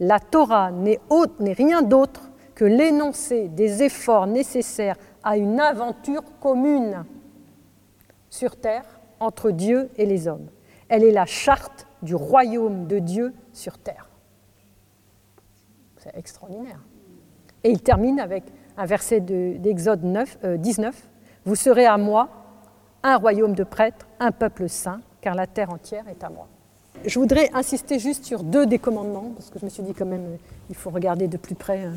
La Torah n'est rien d'autre que l'énoncé des efforts nécessaires à une aventure commune sur terre entre Dieu et les hommes. Elle est la charte du royaume de Dieu sur terre. C'est extraordinaire. Et il termine avec un verset d'Exode 19. Euh, Vous serez à moi un royaume de prêtres, un peuple saint, car la terre entière est à moi. Je voudrais insister juste sur deux des commandements, parce que je me suis dit quand même, il faut regarder de plus près.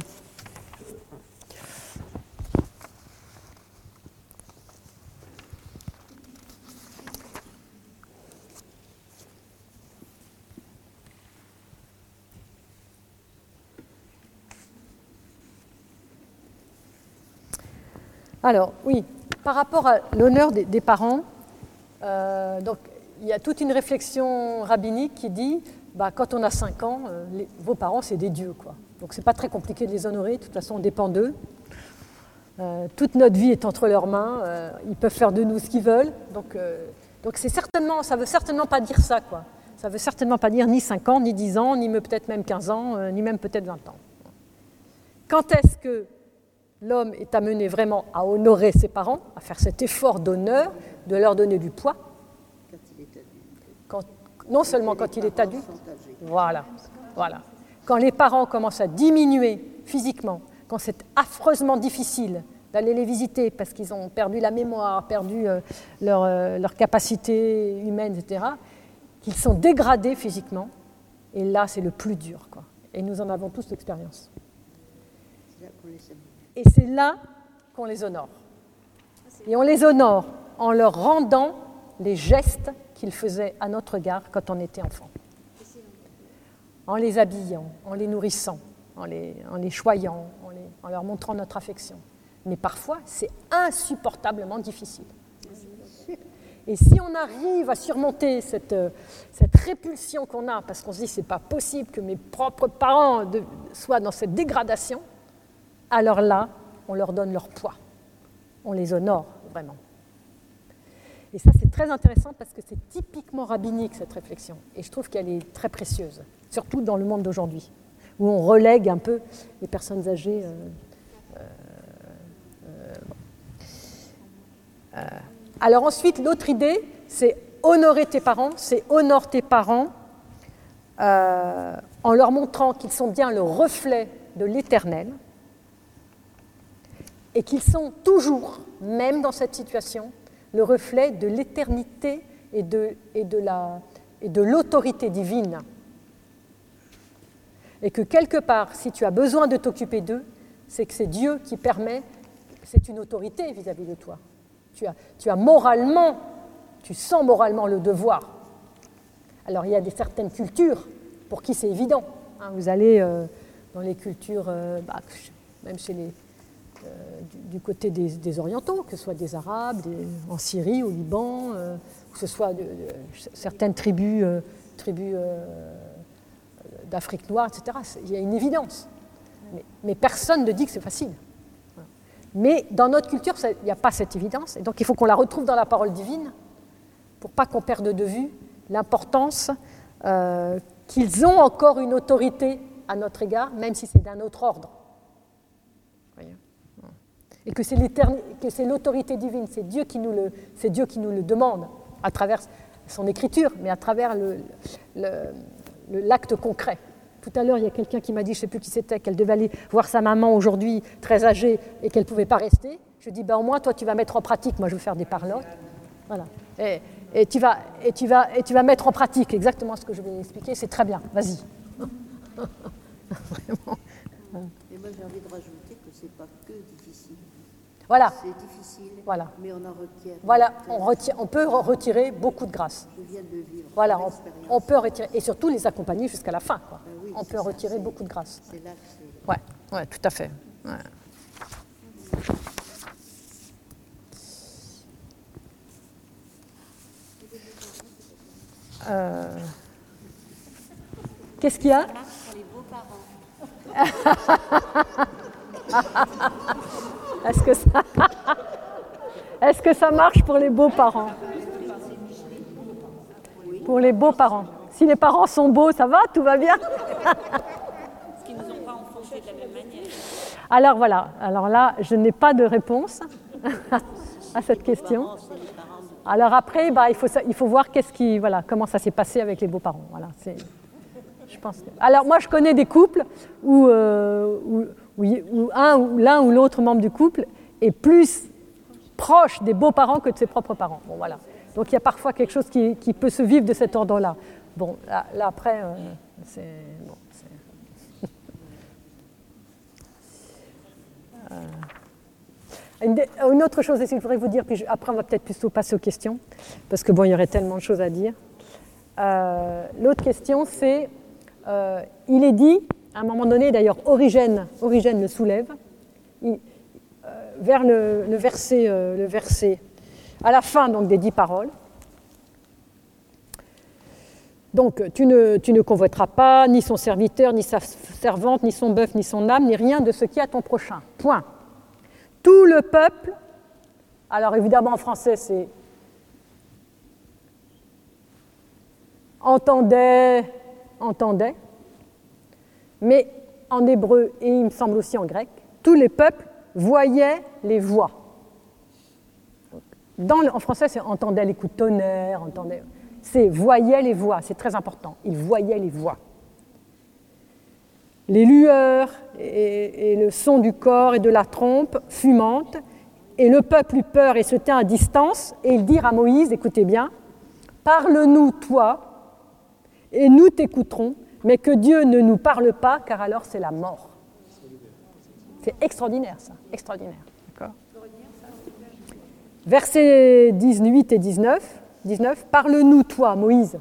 Alors, oui, par rapport à l'honneur des, parents, euh, il y a toute une réflexion rabbinique qui dit bah, quand on a 5 ans, euh, vos parents, c'est des dieux. Quoi. Donc, ce n'est pas très compliqué de les honorer, de toute façon, on dépend d'eux. Euh, toute notre vie est entre leurs mains, ils peuvent faire de nous ce qu'ils veulent. Donc, donc certainement, ça veut certainement pas dire ça. Quoi. Ça ne veut certainement pas dire ni 5 ans, ni 10 ans, ni peut-être même 15 ans, ni même peut-être 20 ans. Quand est-ce que l'homme est amené vraiment à honorer ses parents, à faire cet effort d'honneur, de leur donner du poids. Non seulement quand il est adulte, voilà, voilà. Quand les parents commencent à diminuer physiquement, quand c'est affreusement difficile d'aller les visiter parce qu'ils ont perdu la mémoire, perdu euh, leur, euh, leur capacité humaine, etc., qu'ils sont dégradés physiquement, et là c'est le plus dur. Et nous en avons tous l'expérience. Et c'est là qu'on les honore. Et on les honore en leur rendant les gestes qu'ils faisaient à notre égard quand on était enfant. En les habillant, en les nourrissant, en les, choyant, en, leur montrant notre affection. Mais parfois, c'est insupportablement difficile. Et si on arrive à surmonter cette, euh, cette répulsion qu'on a, parce qu'on se dit c'est pas possible que mes propres parents soient dans cette dégradation, alors là, on leur donne leur poids. On les honore vraiment. Et ça, c'est très intéressant parce que c'est typiquement rabbinique, cette réflexion. Et je trouve qu'elle est très précieuse, surtout dans le monde d'aujourd'hui, où on relègue un peu les personnes âgées. euh, euh, euh, alors ensuite, l'autre idée, c'est honorer tes parents, c'est honore tes parents en leur montrant qu'ils sont bien le reflet de l'éternel et qu'ils sont toujours, même dans cette situation, le reflet de l'éternité et de, l'autorité divine. Et que quelque part, si tu as besoin de t'occuper d'eux, c'est que c'est Dieu qui permet, c'est une autorité vis-à-vis de toi. Tu as, moralement, tu sens moralement le devoir. Alors il y a des certaines cultures pour qui c'est évident. hein. vous allez euh, dans les cultures, euh, bah, même chez les, du, du côté des, orientaux, que ce soit des Arabes, en Syrie, au Liban, euh, que ce soit certaines tribus, euh, euh, d'Afrique noire, etc. Il y a une évidence. Mais, personne ne dit que c'est facile. Mais dans notre culture, il n'y a pas cette évidence. Et donc il faut qu'on la retrouve dans la parole divine pour pas qu'on perde de vue l'importance euh, qu'ils ont encore une autorité à notre égard, même si c'est d'un autre ordre. Et que c'est l'éterni- que c'est l'autorité divine, c'est Dieu, qui nous le- c'est Dieu qui nous le demande à travers son écriture, mais à travers le- le- le- l'acte concret. Tout à l'heure, il y a quelqu'un qui m'a dit, je ne sais plus qui c'était, qu'elle devait aller voir sa maman aujourd'hui, très âgée, et qu'elle ne pouvait pas rester. Je dis, ben, au moins, toi, tu vas mettre en pratique. Moi, je veux faire des parlottes. Voilà. Et, et tu vas, et, tu vas, et tu vas mettre en pratique exactement ce que je vais expliquer. C'est très bien. Vas-y. (laughs) Vraiment. Et moi, j'ai envie de rajouter que c'est pas que. Voilà. C'est difficile, Voilà. mais on en retient. Voilà. On, retient- on peut re- retirer beaucoup de grâce. Je viens de vivre. Voilà. On, on peut retirer. Et surtout les accompagner jusqu'à la fin. quoi. Ben oui, on peut ça, retirer beaucoup de grâce. C'est là que. Ouais, ouais, tout à fait. Ouais. Euh, Qu'est-ce qu'il y a? (laughs) (laughs) Est-ce que ça marche pour les beaux-parents? Pour les beaux-parents. Si les parents sont beaux, ça va Tout va bien (laughs) Alors voilà, alors là, je n'ai pas de réponse (laughs) à cette question. Alors après, bah, il, faut, voir comment ça s'est passé avec les beaux-parents. Alors moi, je connais des couples où, euh, où- où l'un ou l'autre membre du couple est plus proche des beaux-parents que de ses propres parents. Bon, voilà. Donc il y a parfois quelque chose qui, peut se vivre de cet ordre-là. Bon, là, après, euh, c'est... c'est- Une, autre chose aussi, je voudrais vous dire, puis après on va peut-être plutôt passer aux questions, parce que bon, il y aurait tellement de choses à dire. Euh, L'autre question, c'est, euh, il est dit, à un moment donné, d'ailleurs, Origène, Origène le soulève, euh, vers le, verset, euh, le verset, à la fin donc des dix paroles. Donc, tu ne, tu ne convoiteras pas ni son serviteur, ni sa servante, ni son bœuf, ni son âme, ni rien de ce qui est à ton prochain. Point. Tout le peuple, alors évidemment en français c'est entendait, entendait, mais en hébreu et il me semble aussi en grec, tous les peuples voyait les voix. En français, c'est entendait les coups de tonnerre, entendait. C'est voyait les voix, c'est très important. Il voyait les voix. Les lueurs et, et, le son du corps et de la trompe fumante, et le peuple eut peur et se tint à distance, et ils dirent à Moïse, écoutez bien, Parle-nous, toi, et nous t'écouterons, mais que Dieu ne nous parle pas, car alors c'est la mort. C'est extraordinaire, ça, extraordinaire. Versets 18 et 19, 19 Parle-nous, toi, Moïse,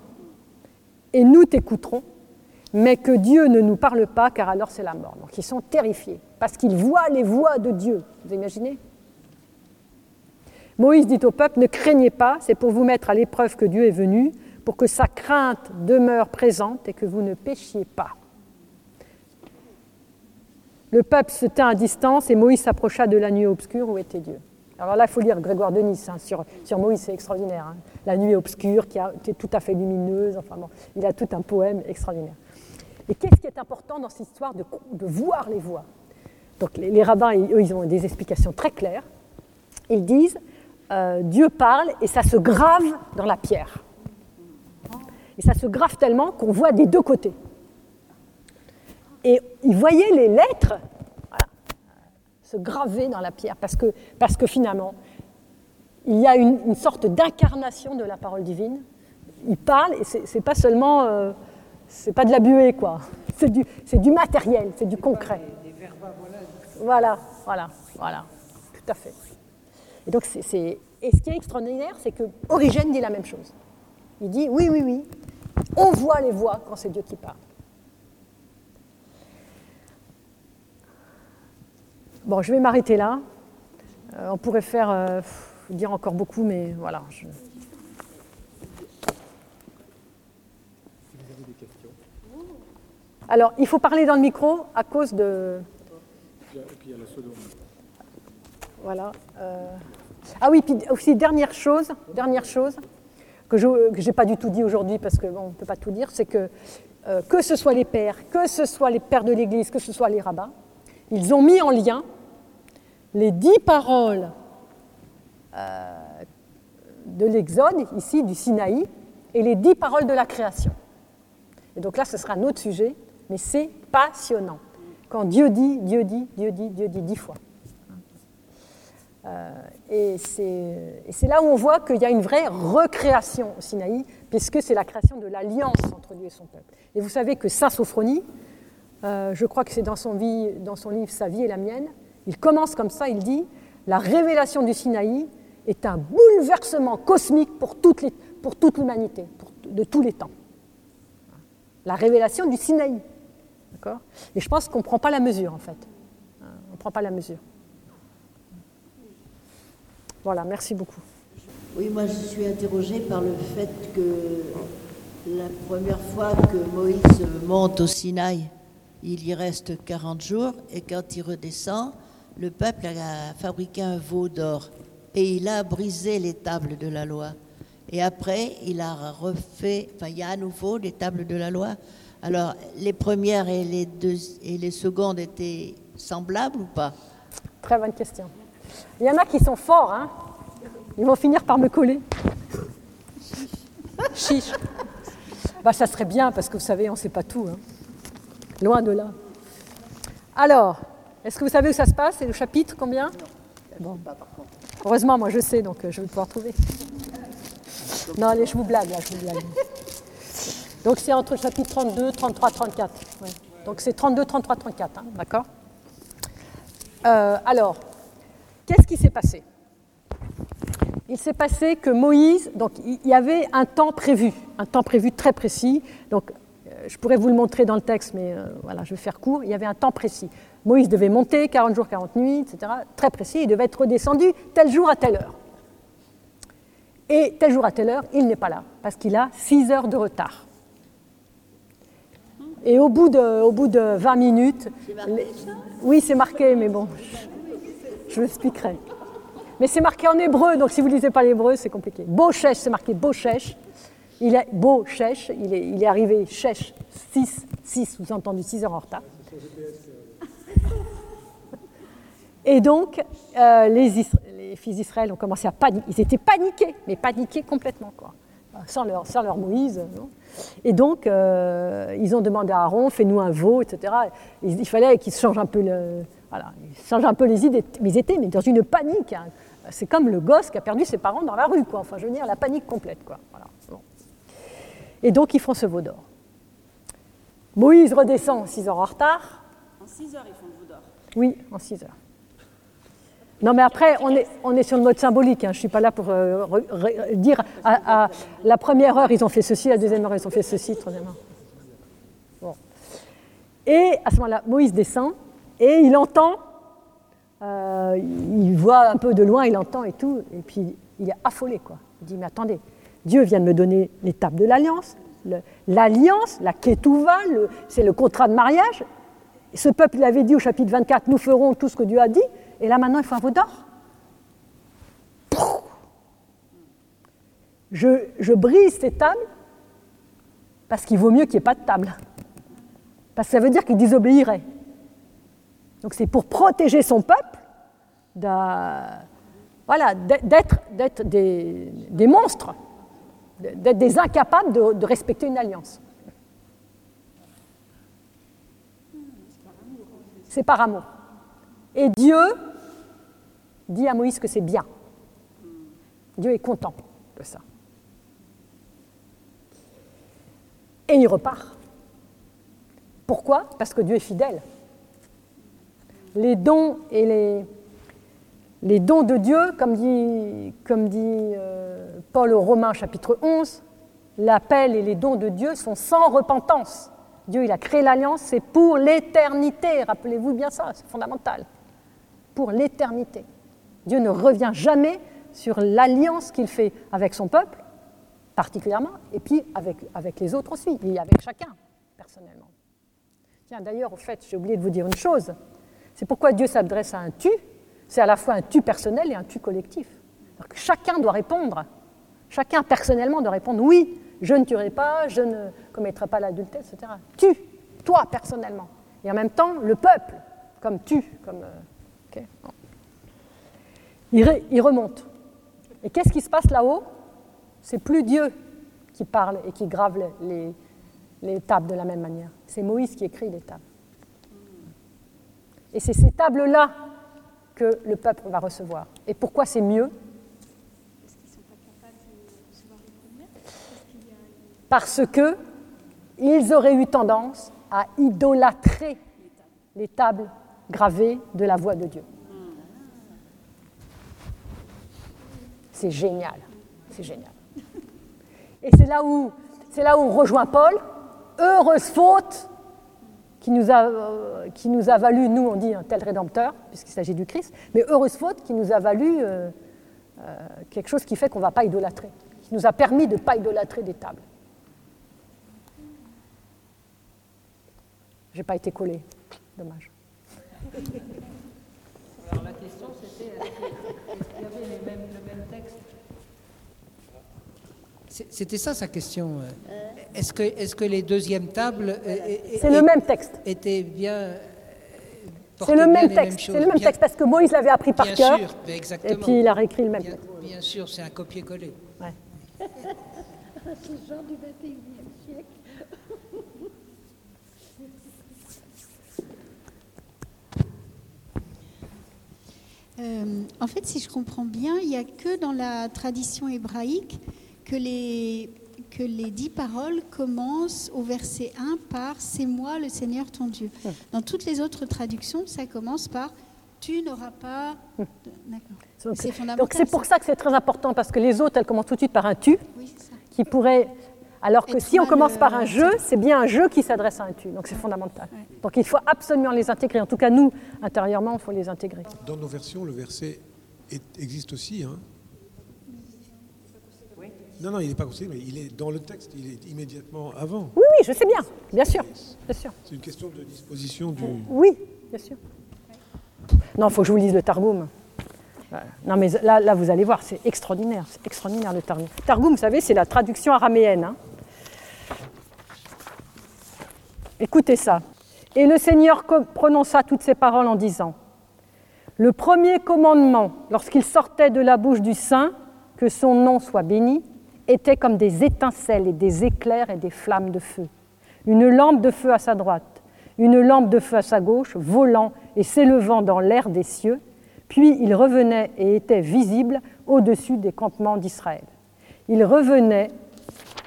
et nous t'écouterons, mais que Dieu ne nous parle pas, car alors c'est la mort. Donc ils sont terrifiés, parce qu'ils voient les voix de Dieu. Vous imaginez? Moïse dit au peuple, ne craignez pas, c'est pour vous mettre à l'épreuve que Dieu est venu, pour que sa crainte demeure présente et que vous ne péchiez pas. Le peuple se tint à distance et Moïse s'approcha de la nuit obscure où était Dieu. Alors là, il faut lire Grégoire de Nice hein, sur, Moïse, c'est extraordinaire. Hein. La nuit obscure qui, est tout à fait lumineuse, enfin bon, il a tout un poème extraordinaire. Et qu'est-ce qui est important dans cette histoire de, voir les voix? Donc les, les rabbins, eux, ils ont des explications très claires. Ils disent, euh, Dieu parle et ça se grave dans la pierre. Et ça se grave tellement qu'on voit des deux côtés. Et ils voyaient les lettres se graver dans la pierre parce que, parce que finalement, il y a une, une sorte d'incarnation de la parole divine. Il parle et c'est pas seulement, euh, c'est pas de la buée quoi. C'est du, du matériel, c'est du concret. Voilà, voilà, voilà, tout à fait. Et donc, c'est, et ce qui est extraordinaire, c'est que Origène dit la même chose. Il dit oui, oui, oui, on voit les voix quand c'est Dieu qui parle. Bon, je vais m'arrêter là. Euh, on pourrait faire euh, dire encore beaucoup, mais voilà. Alors, il faut parler dans le micro à cause de. Voilà. Euh... Ah oui, puis aussi dernière chose, dernière chose que je n'ai pas du tout dit aujourd'hui parce qu'on ne peut pas tout dire, c'est que euh, que ce soit les pères, que ce soit les pères de l'Église, que ce soit les rabbins, ils ont mis en lien les dix paroles euh, de l'Exode, ici du Sinaï, et les dix paroles de la création. Et donc là, ce sera un autre sujet, mais c'est passionnant. Quand Dieu dit, Dieu dit, Dieu dit, Dieu dit dix fois. Euh, et c'est là où on voit qu'il y a une vraie recréation au Sinaï, puisque c'est la création de l'alliance entre Dieu et son peuple. Et vous savez que Saint Sophronie, euh, je crois que c'est dans, son livre Sa vie et la mienne, il commence comme ça, il dit La révélation du Sinaï est un bouleversement cosmique pour toute l'humanité, de tous les temps. La révélation du Sinaï. Et je pense qu'on ne prend pas la mesure, en fait. On ne prend pas la mesure. Voilà, merci beaucoup. Oui, moi je suis interrogée par le fait que la première fois que Moïse monte au Sinaï, il y reste 40 jours et quand il redescend, le peuple a fabriqué un veau d'or et il a brisé les tables de la loi. Et après, il a refait, enfin, il y a à nouveau des tables de la loi. Alors, les premières et les, deux, et les secondes étaient semblables ou pas? Très bonne question. Il y en a qui sont forts, hein ils vont finir par me coller. Chiche. Bah, ça serait bien parce que vous savez, on ne sait pas tout. Hein. Loin de là. Alors, est-ce que vous savez où ça se passe C'est le chapitre combien? Bon. Heureusement, moi je sais, donc euh, je vais pouvoir trouver. Non, allez, je vous blague, là, je vous blague. Donc c'est entre chapitre 32, 33, 34. Donc c'est 32, 33, 34, hein, d'accord euh, Alors, Qu'est-ce qui s'est passé? Il s'est passé que Moïse, donc il y avait un temps prévu, un temps prévu très précis. Donc euh, je pourrais vous le montrer dans le texte, mais euh, voilà, je vais faire court. Il y avait un temps précis. Moïse devait monter 40 jours, 40 nuits, etc. Très précis. Il devait être redescendu tel jour à telle heure. Et tel jour à telle heure, il n'est pas là, parce qu'il a 6 heures de retard. Et au bout de, au bout de 20 minutes. Les... Oui, c'est marqué, mais bon, je l'expliquerai. Mais c'est marqué en hébreu, donc si vous ne lisez pas l'hébreu, c'est compliqué. Bochesh, c'est marqué Bochesh. Il est il est, il est arrivé Shesh 6, 6, vous entendu, 6 heures en retard. Et donc, euh, les, fils d'Israël ont commencé à paniquer. Ils étaient paniqués, mais paniqués complètement, quoi. Sans leur, Moïse. Et donc, euh, ils ont demandé à Aaron, fais-nous un veau, etc. Il, fallait qu'ils changent un peu le, voilà, ils changent un peu les idées. Mais ils étaient mais dans une panique. Hein. C'est comme le gosse qui a perdu ses parents dans la rue, quoi. Enfin, je veux dire, la panique complète, quoi. Voilà. Et donc, ils font ce veau d'or. Moïse redescend 6 heures en retard. En 6 heures, ils font le veau d'or. Oui, en 6 heures. Non, mais après, on est, on est sur le mode symbolique. Hein. Je ne suis pas là pour euh, dire à, la première heure, ils ont fait ceci, la deuxième heure, ils ont fait ceci, troisième heure. Bon. Et à ce moment-là, Moïse descend et il entend, euh, il voit un peu de loin, il entend et tout, et puis il est affolé. Quoi. Il dit, mais attendez, Dieu vient de me donner l'étape de l'alliance. L'alliance, la ketouva, c'est le contrat de mariage. Ce peuple il avait dit au chapitre 24, nous ferons tout ce que Dieu a dit. Et là maintenant, il faut un veau d'or. Je, brise ces tables parce qu'il vaut mieux qu'il n'y ait pas de table. Parce que ça veut dire qu'il désobéirait. Donc c'est pour protéger son peuple voilà, d'être des, monstres, d'être des incapables de respecter une alliance. C'est par amour. Et Dieu dit à Moïse que c'est bien. Dieu est content de ça. Et il repart. Pourquoi? Parce que Dieu est fidèle. Les dons et les, les dons de Dieu, comme dit, comme dit euh, Paul aux Romains chapitre 11, l'appel et les dons de Dieu sont sans repentance. Dieu, il a créé l'alliance, c'est pour l'éternité. Rappelez-vous bien ça, c'est fondamental. Pour l'éternité. Dieu ne revient jamais sur l'alliance qu'il fait avec son peuple, particulièrement, et puis avec, avec les autres aussi, et avec chacun, personnellement. Tiens, d'ailleurs, au fait, j'ai oublié de vous dire une chose. C'est pourquoi Dieu s'adresse à un tu. C'est à la fois un tu personnel et un tu collectif. Chacun doit répondre. Chacun personnellement doit répondre oui, je ne tuerai pas, je ne commettrai pas l'adultère, etc. Tu, toi personnellement. Et en même temps, le peuple, comme tu, comme. Euh, il, remonte. Et qu'est-ce qui se passe là-haut? C'est plus Dieu qui parle et qui grave les, les, tables de la même manière. C'est Moïse qui écrit les tables. Et c'est ces tables-là que le peuple va recevoir. Et pourquoi c'est mieux? Parce que ils auraient eu tendance à idolâtrer les tables gravées de la voix de Dieu. C'est génial. C'est génial. Et c'est là où c'est là où on rejoint Paul. Heureuse faute qui nous a, euh, qui nous a valu, nous on dit un tel rédempteur, puisqu'il s'agit du Christ, mais heureuse faute qui nous a valu euh, euh, quelque chose qui fait qu'on ne va pas idolâtrer, qui nous a permis de ne pas idolâtrer des tables. J'ai pas été collé, dommage. Alors la question c'était est-ce qu'il y avait le même texte c'était ça sa question. Est-ce que, est que les deuxièmes tables. C'est le même texte. Étaient bien. C'est le même texte. C'est le même texte parce que Moïse l'avait appris par cœur. exactement. Et puis il a réécrit le même bien, texte. Bien sûr, c'est un copier-coller. Ouais. c'est genre du 21e siècle. Euh, en fait, si je comprends bien, il n'y a que dans la tradition hébraïque que les, que les dix paroles commencent au verset 1 par C'est moi le Seigneur ton Dieu. Dans toutes les autres traductions, ça commence par Tu n'auras pas. (laughs) D'accord. C'est fondamental. Donc c'est pour ça, que c'est très important, parce que les autres, elles commencent tout de suite par un tu, qui pourrait. Alors que si on commence par un jeu, c'est bien un jeu qui s'adresse à un tu. Donc c'est fondamental. Donc il faut absolument les intégrer. En tout cas, nous, intérieurement, il faut les intégrer. Dans nos versions, le verset existe aussi. Hein non, non, il n'est pas conseillé, mais il est dans le texte, il est immédiatement avant. Oui, oui, je sais bien, bien sûr. Bien sûr. C'est une question de disposition du. Oui, bien sûr. Non, il faut que je vous lise le Targum. Non, mais là, là vous allez voir, c'est extraordinaire. C'est extraordinaire le Targum. Targum, vous savez, c'est la traduction araméenne. Hein. Écoutez ça. Et le Seigneur prononça toutes ces paroles en disant Le premier commandement, lorsqu'il sortait de la bouche du Saint, que son nom soit béni, était comme des étincelles et des éclairs et des flammes de feu. Une lampe de feu à sa droite, une lampe de feu à sa gauche, volant et s'élevant dans l'air des cieux, puis il revenait et était visible au-dessus des campements d'Israël. Il revenait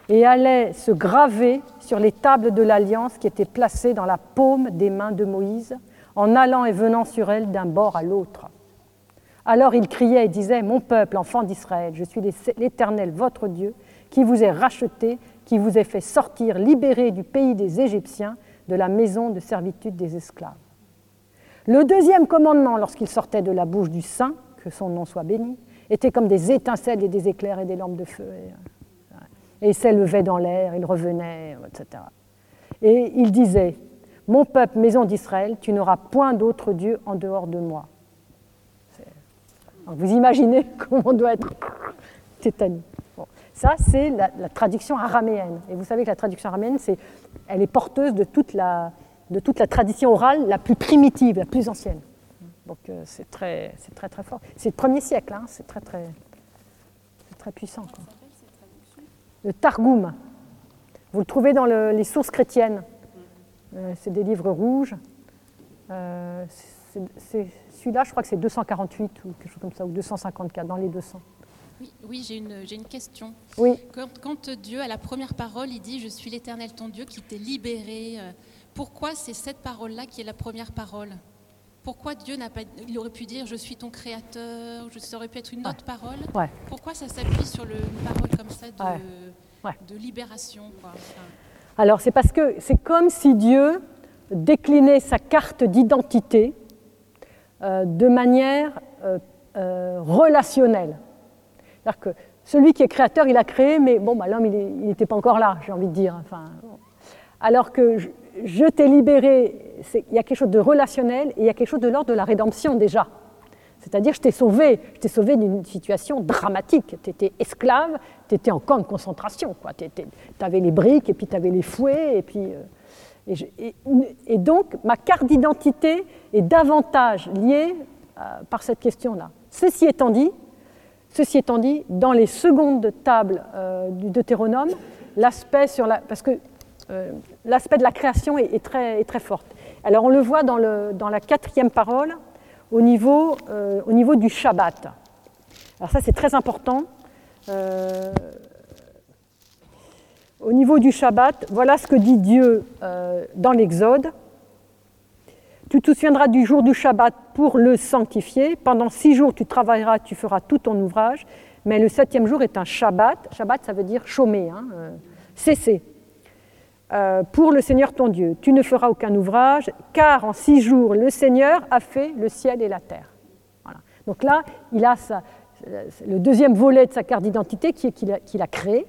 et allait se graver sur les tables de l'alliance qui étaient placées dans la paume des mains de Moïse, en allant et venant sur elles d'un bord à l'autre. Alors il criait et disait, Mon peuple, enfant d'Israël, je suis l'Éternel, votre Dieu, qui vous ai racheté, qui vous ai fait sortir, libéré du pays des Égyptiens, de la maison de servitude des esclaves. Le deuxième commandement, lorsqu'il sortait de la bouche du Saint, que son nom soit béni, était comme des étincelles et des éclairs et des lampes de feu. Et il s'élevait dans l'air, il revenait, etc. Et il disait, Mon peuple, maison d'Israël, tu n'auras point d'autre Dieu en dehors de moi. Vous imaginez (laughs) comment on doit être tétanique. Ça, c'est la, traduction araméenne. Et vous savez que la traduction araméenne, c'est, elle est porteuse de toute, la, de toute la tradition orale la plus primitive, la plus ancienne. Donc euh, c'est très, c'est très très fort. C'est le premier siècle, hein, c'est très très, très puissant. Le Targum, vous le trouvez dans les sources chrétiennes. Euh, c'est des livres rouges. Euh, c'est, celui-là, je crois que c'est 248 ou quelque chose comme ça, ou 254, dans les 200. Oui, j'ai une, une, question. Oui. Quand, Dieu, à la première parole, il dit Je suis l'Éternel ton Dieu qui t'est libéré, euh, pourquoi c'est cette parole-là qui est la première parole? Pourquoi Dieu n'a pas. Il aurait pu dire Je suis ton créateur, ça aurait pu être une autre parole? Ouais. Pourquoi ça s'appuie sur le, une parole comme ça de, de libération Alors, c'est parce que c'est comme si Dieu déclinait sa carte d'identité de manière euh, relationnelle. C'est-à-dire que celui qui est créateur, il a créé, mais bon, bah, l'homme, il n'était pas encore là, j'ai envie de dire. Enfin, alors que je, t'ai libéré, il y a quelque chose de relationnel et il y a quelque chose de l'ordre de la rédemption déjà. C'est-à-dire, je t'ai sauvé, je t'ai sauvé d'une situation dramatique. Tu étais esclave, tu étais en camp de concentration. Tu avais les briques, et puis tu avais les fouets, et puis. Euh, et, donc, ma carte d'identité est davantage liée euh, par cette question-là. Ceci étant dit, Ceci étant dit, dans les secondes tables euh, du Deutéronome, l'aspect parce que euh, l'aspect de la création est, très, très forte. Alors on le voit dans, la quatrième parole au niveau du Shabbat. Alors ça c'est très important. Au niveau du Shabbat, voilà ce que dit Dieu dans l'Exode. Tu te souviendras du jour du Shabbat pour le sanctifier. Pendant six jours, tu travailleras, tu feras tout ton ouvrage. Mais le septième jour est un Shabbat. Shabbat, ça veut dire chômer, hein, euh, cesser. Euh, pour le Seigneur ton Dieu, tu ne feras aucun ouvrage, car en six jours, le Seigneur a fait le ciel et la terre. Donc là, il a le deuxième volet de sa carte d'identité qui est qu'il a, créé.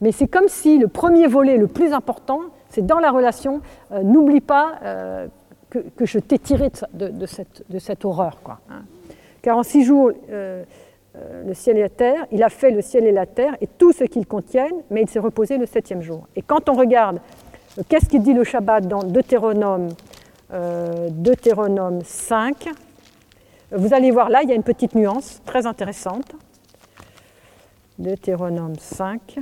Mais c'est comme si le premier volet, le plus important, c'est dans la relation, euh, n'oublie pas que, je t'ai tiré de, cette, horreur. Quoi, hein. Car en six jours, euh, euh, le ciel et la terre, il a fait le ciel et la terre et tout ce qu'ils contiennent, mais il s'est reposé le septième jour. Et quand on regarde, euh, qu'est-ce qu'il dit le Shabbat dans Deutéronome, Deutéronome 5, vous allez voir là, il y a une petite nuance très intéressante. Deutéronome 5.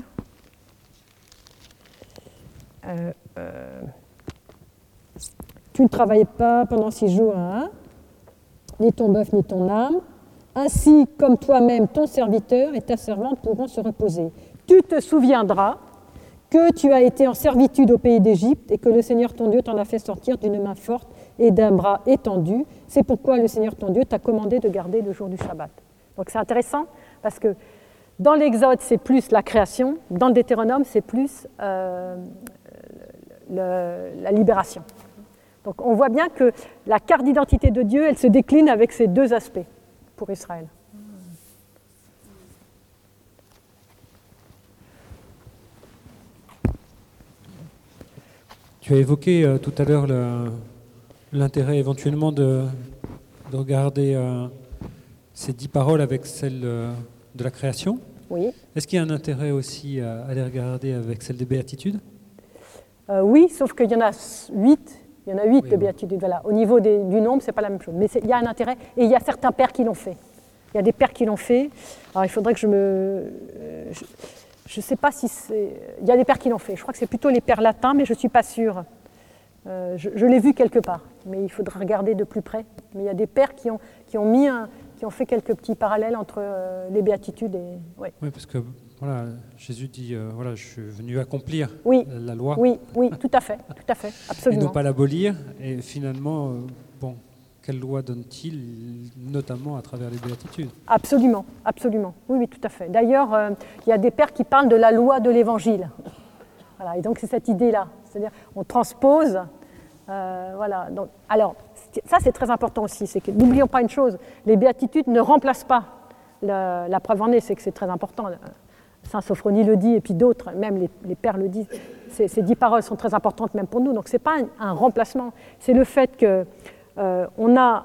Tu ne travailles pas pendant six jours, hein, ni ton bœuf, ni ton âme. Ainsi comme toi-même, ton serviteur et ta servante pourront se reposer. Tu te souviendras que tu as été en servitude au pays d'Égypte et que le Seigneur ton Dieu t'en a fait sortir d'une main forte et d'un bras étendu. C'est pourquoi le Seigneur ton Dieu t'a commandé de garder le jour du Shabbat. Donc c'est intéressant parce que dans l'Exode, c'est plus la création, dans le Deutéronome, c'est plus euh, la libération. Donc on voit bien que la carte d'identité de Dieu, elle se décline avec ces deux aspects pour Israël. Tu as évoqué euh, tout à l'heure l'intérêt éventuellement de, regarder euh, ces dix paroles avec celles de la création. Oui. Est-ce qu'il y a un intérêt aussi à, les regarder avec celles des béatitudes Oui, sauf qu'il y en a huit Il y en a huit Oui, de béatitudes. Voilà. Au niveau des- du nombre, c'est pas la même chose. Mais il y a un intérêt. Et il y a certains pères qui l'ont fait. Il y a des pères qui l'ont fait. Alors il faudrait que je me. euh, Je ne sais pas si c'est. Il y a des pères qui l'ont fait. Je crois que c'est plutôt les pères latins, mais je ne suis pas sûre. Euh, je je l'ai vu quelque part, mais il faudra regarder de plus près. Mais il y a des pères qui ont, qui ont, mis un- qui ont fait quelques petits parallèles entre euh, les béatitudes et. ouais. Oui, parce que voilà, Jésus dit euh, voilà, je suis venu accomplir Oui, la, loi oui, oui, tout à fait, tout à fait, (laughs) et non absolument. pas l'abolir. Et finalement, euh, bon, quelle loi donne-t-il, notamment à travers les béatitudes? Absolument, absolument. Oui, oui, tout à fait. D'ailleurs, il y a des pères qui parlent de la loi de l'évangile. Voilà, et donc c'est cette idée-là. C'est-à-dire, on transpose. voilà. Donc, alors, ça, c'est très important aussi. C'est que n'oublions pas une chose les béatitudes ne remplacent pas la, preuve en est, c'est que c'est très important. Saint Sophronie le dit, et puis d'autres, même les, pères le disent. Ces, dix paroles sont très importantes même pour nous. Donc, ce n'est pas un, remplacement. C'est le fait que euh, on a,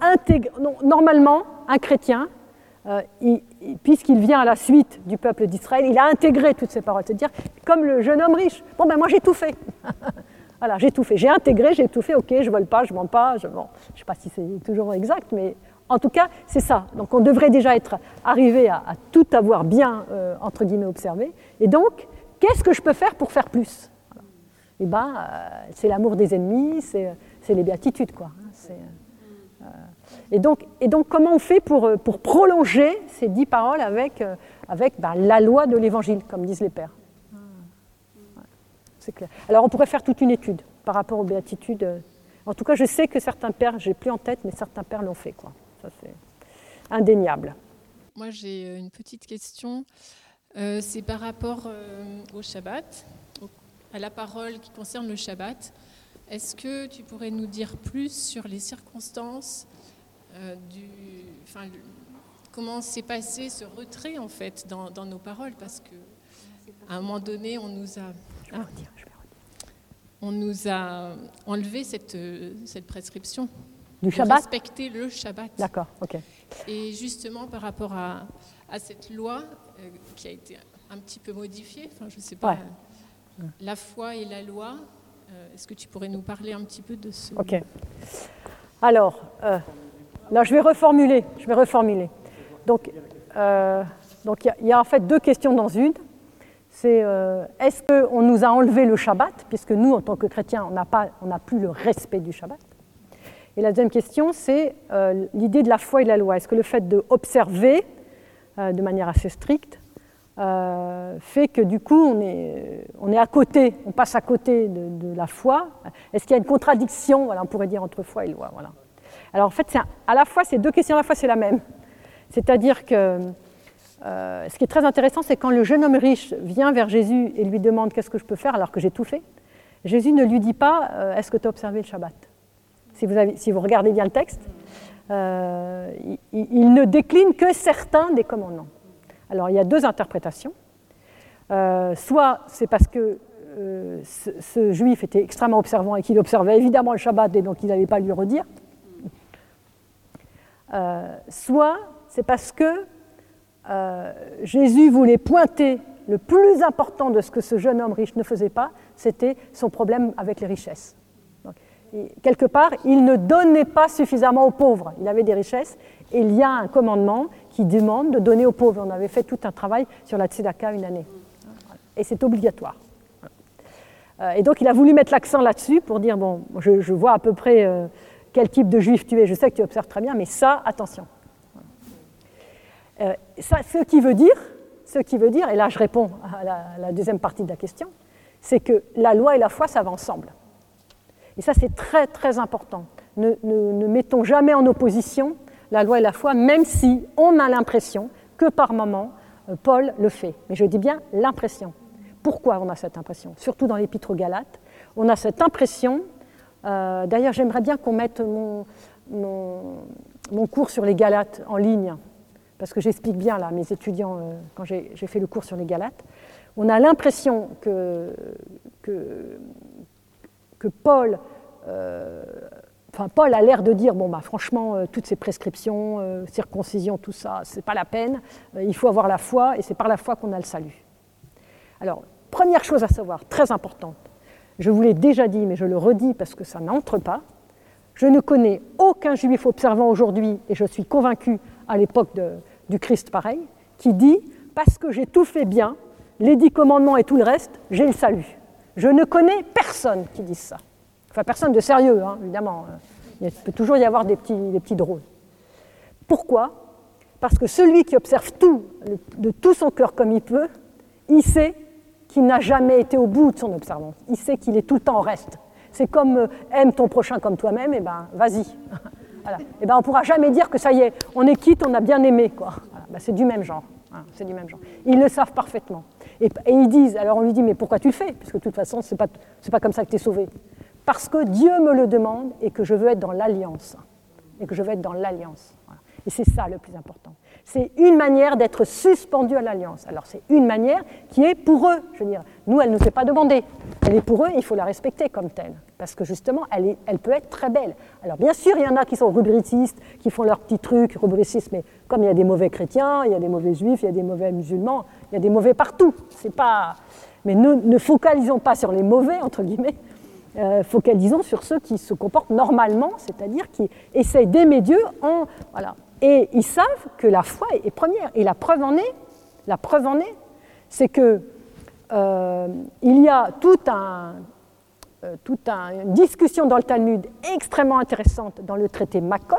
intégré. normalement, un chrétien, euh, il- il- puisqu'il vient à la suite du peuple d'Israël, il a intégré toutes ces paroles. C'est-à-dire, comme le jeune homme riche, bon ben moi j'ai tout fait. Voilà, j'ai tout fait. J'ai intégré, j'ai tout fait, ok, je vole pas, je mens pas, je je sais pas si c'est toujours exact, mais en tout cas, c'est ça. Donc on devrait déjà être arrivé à, tout avoir bien, euh, entre guillemets, observé. Et donc, qu'est-ce que je peux faire pour faire plus? Eh ben, euh, c'est l'amour des ennemis, c'est les béatitudes, quoi. hein, euh, et donc, comment on fait pour, euh, prolonger ces dix paroles avec, ben, la loi de l'évangile, comme disent les pères? Alors, on pourrait faire toute une étude par rapport aux béatitudes. En tout cas, je sais que certains pères, j'ai plus en tête, mais certains pères l'ont fait, quoi. Ça, c'est indéniable. Moi, j'ai euh, une petite question. Euh, c'est par rapport euh, au Shabbat, à la parole qui concerne le Shabbat. Est-ce que tu pourrais nous dire plus sur les circonstances du, enfin, comment s'est passé ce retrait en fait dans, dans nos paroles? Parce que à un moment donné, on nous a, Je vais redire, je vais redire. on nous a enlevé cette, cette prescription. Du de Shabbat Respecter le Shabbat. D'accord, ok. Et justement, par rapport à, à cette loi euh, qui a été un petit peu modifiée, enfin, je ne sais pas, Ouais. la foi et la loi, euh, est-ce que tu pourrais nous parler un petit peu de ce... Ok. Alors, euh, là, je vais reformuler. Je vais reformuler. Donc, euh, donc il y y, a en fait deux questions dans une. C'est euh, est-ce qu'on nous a enlevé le Shabbat, puisque nous, en tant que chrétiens, on n'a plus le respect du Shabbat? Et la deuxième question, c'est euh, l'idée de la foi et de la loi. Est-ce que le fait d'observer euh, de manière assez stricte euh, fait que du coup on est, on est à côté, on passe à côté de, la foi? Est-ce qu'il y a une contradiction, voilà, on pourrait dire, entre foi et loi voilà. Alors en fait, à la fois, ces deux questions à la fois, c'est la même. C'est-à-dire que euh, ce qui est très intéressant, c'est quand le jeune homme riche vient vers Jésus et lui demande qu'est-ce que je peux faire alors que j'ai tout fait, Jésus ne lui dit pas euh, est-ce que tu as observé le Shabbat? Si vous, regardez bien le texte, euh, il, ne décline que certains des commandements. Alors il y a deux interprétations. Soit c'est parce que ce, ce juif était extrêmement observant et qu'il observait évidemment le Shabbat et donc il n'allait pas lui redire. Soit c'est parce que euh, Jésus voulait pointer le plus important de ce que ce jeune homme riche ne faisait pas, c'était son problème avec les richesses. Donc, quelque part, il ne donnait pas suffisamment aux pauvres. Il avait des richesses et il y a un commandement qui demande de donner aux pauvres. On avait fait tout un travail sur la tzedaka une année. Et c'est obligatoire. Euh, Et donc il a voulu mettre l'accent là-dessus pour dire, bon, je, je vois à peu près euh, quel type de juif tu es, je sais que tu observes très bien, mais ça, attention. Euh, ce qui veut dire, ce qui veut dire, et là je réponds à la, deuxième partie de la question, c'est que la loi et la foi, ça va ensemble. Et ça, c'est très très important. Ne, mettons jamais en opposition la loi et la foi, même si on a l'impression que par moment, euh, Paul le fait. Mais je dis bien l'impression. Pourquoi on a cette impression? Surtout dans l'Épître aux Galates, on a cette impression. euh, D'ailleurs, j'aimerais bien qu'on mette mon cours sur les Galates en ligne, parce que j'explique bien là, mes étudiants, euh, quand j'ai fait le cours sur les Galates. On a l'impression que, que, Paul, euh, enfin Paul a l'air de dire bon bah franchement euh, toutes ces prescriptions, circoncision, tout ça, c'est pas la peine. Il faut avoir la foi et c'est par la foi qu'on a le salut. Alors première chose à savoir, très importante, Je vous l'ai déjà dit, mais je le redis parce que ça n'entre pas. Je ne connais aucun juif observant aujourd'hui, et je suis convaincu à l'époque de- du Christ pareil, qui dit Parce que j'ai tout fait bien, les dix commandements et tout le reste, j'ai le salut. Je ne connais personne qui dise ça. Enfin, personne de sérieux, hein, évidemment. Il peut toujours y avoir des petits, des petits drôles. Pourquoi? Parce que celui qui observe tout, de tout son cœur comme il peut, il sait qu'il n'a jamais été au bout de son observance. Il sait qu'il est tout le temps en reste. C'est comme euh, aime ton prochain comme toi-même, et ben vas-y. Et ben on pourra jamais dire que ça y est, on est quitte, on a bien aimé. Ben, c'est du même genre. Du même genre. Ils le savent parfaitement. Et, ils disent, alors on lui dit mais pourquoi tu le fais? Puisque de toute façon c'est pas c'est pas comme ça que tu es sauvé. Parce que Dieu me le demande et que je veux être dans l'alliance. Et que je veux être dans l'alliance. Et c'est ça le plus important. C'est une manière d'être suspendu à l'alliance. Alors c'est une manière qui est pour eux. Je veux dire, nous, elle ne nous est pas demandée. Elle est pour eux, il faut la respecter comme telle. Parce que justement, elle, peut être très belle. Alors bien sûr, il y en a qui sont rubricistes, qui font leurs petits trucs, rubricistes, mais comme il y a des mauvais chrétiens, il y a des mauvais juifs, il y a des mauvais musulmans, il y a des mauvais partout. C'est pas... Mais ne, ne focalisons pas sur les mauvais, entre guillemets, euh, focalisons sur ceux qui se comportent normalement, c'est-à-dire qui essayent d'aimer Dieu en voilà. Et ils savent que la foi est, est première. Et la preuve en est, la preuve en est, c'est que euh, il y a tout un, euh, toute un- une discussion dans le Talmud extrêmement intéressante dans le traité Makot,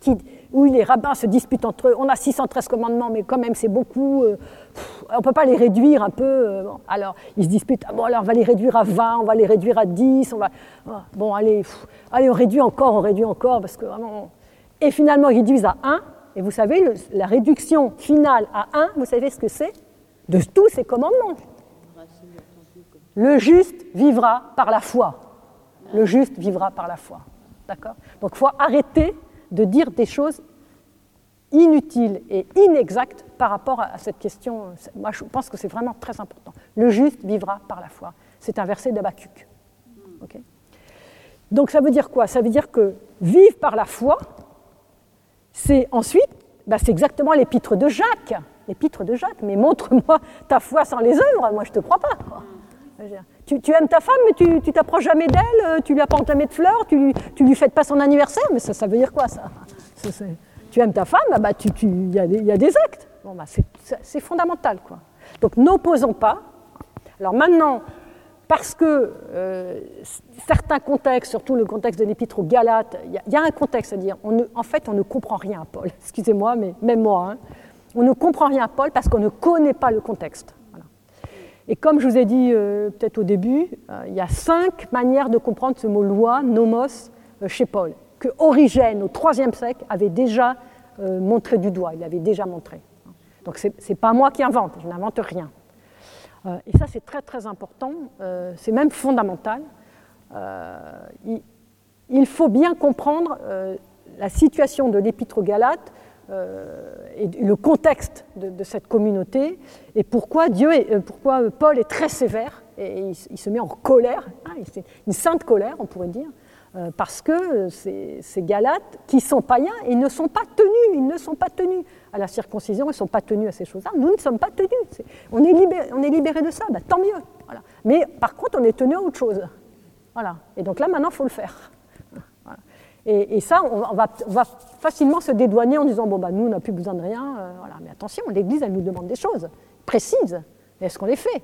qui- où les rabbins se disputent entre eux. On a 613 commandements, mais quand même c'est beaucoup. euh, on ne peut pas les réduire un peu. euh, alors ils se disputent. Ah alors on va les réduire à 20, on va les réduire à 10. On va, ah, bon, allez, allez, on réduit encore, on réduit encore, parce que. Et finalement, ils réduisent à 1. Et vous savez, la réduction finale à 1, vous savez ce que c'est De tous ces commandements. Le juste vivra par la foi. Le juste vivra par la foi. D'accord? Donc il faut arrêter de dire des choses inutiles et inexactes par rapport à cette question. Moi, je pense que c'est vraiment très important. Le juste vivra par la foi. C'est un verset d'Abacuc. Ok? Donc ça veut dire quoi? Ça veut dire que vivre par la foi, c'est ensuite, bah, c'est exactement l'épître de Jacques. L'épître de Jacques. Mais montre-moi ta foi sans les œuvres, moi je ne te crois pas. Tu, aimes ta femme, mais tu tu t'approches jamais d'elle, euh, tu lui apportes jamais de fleurs, tu, tu lui fêtes pas son anniversaire, mais ça, ça veut dire quoi ça? Tu aimes ta femme, ah bah, tu- il y, a des- il y a des actes. Bon, bah, c'est- fondamental. Quoi. Donc n'opposons pas. Alors maintenant, parce que euh, certains contextes, surtout le contexte de l'épître aux Galates, il y, a- il un contexte à dire. En fait, on ne comprend rien à Paul. (laughs) Excusez-moi, mais même moi, hein. on ne comprend rien à Paul parce qu'on ne connaît pas le contexte. Et comme je vous ai dit euh, peut-être au début, euh, il y a cinq manières de comprendre ce mot loi, nomos, euh, chez Paul, que Origène, au IIIe siècle, avait déjà montré du doigt, il avait déjà montré. Donc ce n'est pas moi qui invente, je n'invente rien. Et ça, c'est très très important, c'est même fondamental. Il, il faut bien comprendre la situation de l'épître aux Galates et le contexte de, cette communauté et pourquoi, Dieu euh, pourquoi Paul est très sévère et il, se met en colère, hein, une sainte colère, on pourrait dire, euh, parce que ces, Galates qui sont païens, ils ne sont pas tenus, ils ne sont pas tenus à la circoncision, ils ne sont pas tenus à ces choses-là. Nous ne sommes pas tenus. On, est libérés, on est libérés de ça, bah, tant mieux. Voilà. Mais par contre, on est tenus à autre chose. Voilà. Et donc là, maintenant, il faut le faire. Et, ça, on, va, facilement se dédouaner en disant bon, bah, nous, on n'a plus besoin de rien. euh, voilà. Mais attention, l'Église, elle nous demande des choses précises. Est-ce qu'on les fait?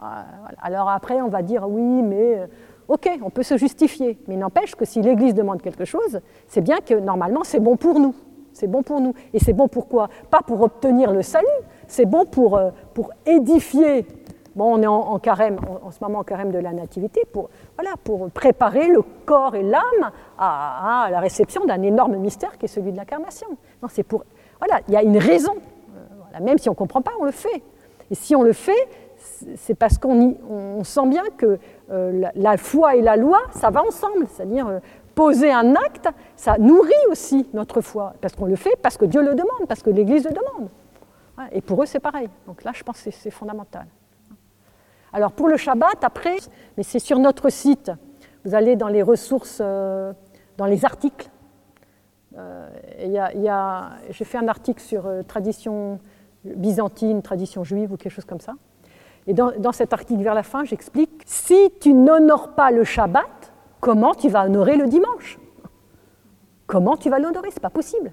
Voilà. Alors après, on va dire oui, mais euh, ok, on peut se justifier. Mais n'empêche que si l'Église demande quelque chose, c'est bien que normalement, c'est bon pour nous. C'est bon pour nous. Et c'est bon pour quoi? Pas pour obtenir le salut, c'est bon euh, pour édifier. On est en, carême, en, ce moment en carême de la nativité, pour, préparer le corps et l'âme à, la réception d'un énorme mystère qui est celui de l'incarnation. Voilà, il y a une raison. Euh, voilà, même si on ne comprend pas, on le fait. Et si on le fait, c'est- parce qu'on sent bien que euh, la, foi et la loi, ça va ensemble. C'est-à-dire, euh, poser un acte, ça nourrit aussi notre foi. Parce qu'on le fait, parce que Dieu le demande, parce que l'Église le demande. Et pour eux, c'est pareil. Donc là, je pense que c'est fondamental. Alors pour le Shabbat, après, mais c'est sur notre site. Vous allez dans les ressources, euh, dans les articles. Euh, J'ai fait un article sur euh, tradition byzantine, tradition juive ou quelque chose comme ça. Et dans, dans cet article vers la fin, j'explique, si tu n'honores pas le Shabbat, comment tu vas honorer le dimanche? Comment tu vas l'honorer? C'est pas possible.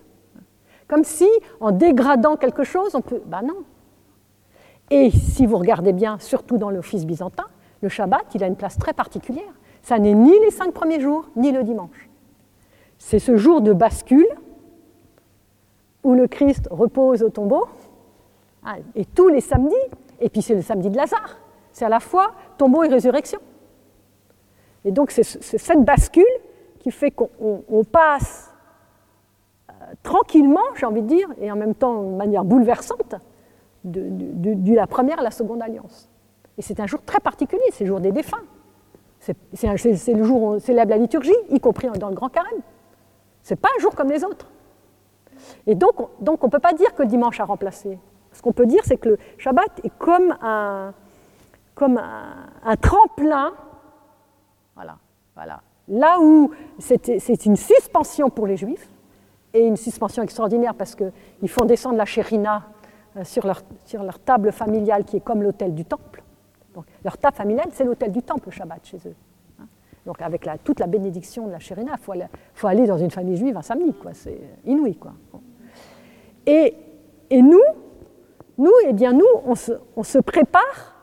Comme si, en dégradant quelque chose, on peut. Ben non. Et si vous regardez bien, surtout dans l'office byzantin, le Shabbat, il a une place très particulière. Ça n'est ni les cinq premiers jours, ni le dimanche. C'est ce jour de bascule où le Christ repose au tombeau, ah, et tous les samedis, et puis c'est le samedi de Lazare, c'est à la fois tombeau et résurrection. Et donc c'est cette bascule qui fait qu'on passe euh, tranquillement, j'ai envie de dire, et en même temps de manière bouleversante, de, la première à la seconde alliance. Et c'est un jour très particulier, c'est le jour des défunts. C'est le jour où on célèbre la liturgie, y compris dans le grand carême. Ce n'est pas un jour comme les autres. Et donc, donc on ne peut pas dire que le dimanche a remplacé. Ce qu'on peut dire, c'est que le Shabbat est comme un, comme un, tremplin. Voilà, voilà. Là où c'est une suspension pour les Juifs, et une suspension extraordinaire parce qu'ils font descendre la chérina sur leur, sur leur table familiale qui est comme l'autel du temple. Donc, leur table familiale, c'est l'autel du temple, le Shabbat, chez eux. Hein. Donc avec la, toute la bénédiction de la chérina, il faut, aller dans une famille juive un samedi, quoi. c'est inouï. Quoi. Et, et, nous, nous, eh bien, nous on, se, on se prépare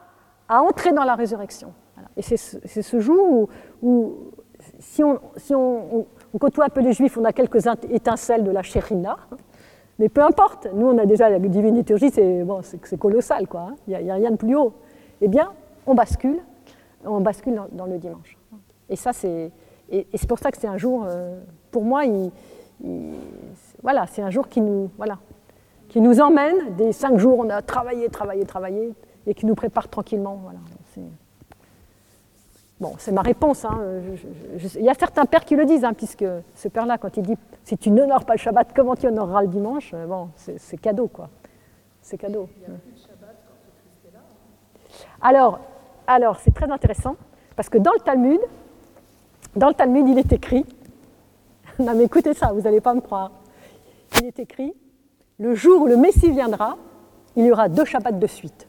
à entrer dans la résurrection. Et c'est ce, ce, jour où, où si, on, si on, on, côtoie un peu les juifs, on a quelques étincelles de la chérina, mais peu importe, nous on a déjà la divine liturgie, c'est bon, colossal, quoi. Hein. Il n'y a, rien de plus haut. Eh bien, on bascule, on bascule dans, le dimanche. Et ça, c'est, et, c'est pour ça que c'est un jour, euh, pour moi, il, il, voilà, c'est un jour qui nous, voilà, qui nous emmène des cinq jours, on a travaillé, travaillé, travaillé, et qui nous prépare tranquillement. Voilà. Bon, c'est ma réponse. Hein. Je, je, il y a certains pères qui le disent, hein, puisque ce père-là, quand il dit si tu n'honores pas le Shabbat, comment tu honoreras le dimanche Bon, c'est cadeau, quoi. C'est cadeau. Il y a plus de Shabbat quand Christ est là. Alors, alors c'est très intéressant, parce que dans le Talmud, dans le Talmud, il est écrit. (laughs) non, mais écoutez ça, vous n'allez pas me croire. Il est écrit le jour où le Messie viendra, il y aura deux Shabbats de suite.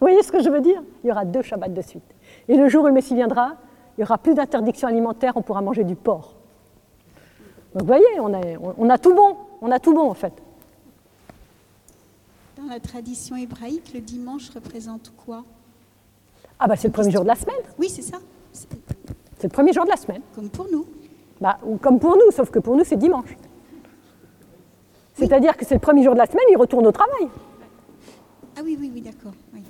Vous voyez ce que je veux dire? Il y aura deux Shabbats de suite. Et le jour où le Messie viendra, il n'y aura plus d'interdiction alimentaire, on pourra manger du porc. Donc vous voyez, on a, on a, tout bon, on a tout bon en fait. Dans la tradition hébraïque, le dimanche représente quoi? Ah bah c'est le premier jour de la semaine. Oui, c'est ça. C'est le premier jour de la semaine. Comme pour nous. Bah, ou comme pour nous, sauf que pour nous c'est dimanche. C'est-à-dire que c'est le premier jour de la semaine, il retourne au travail. Ah oui, oui, oui, d'accord. Oui.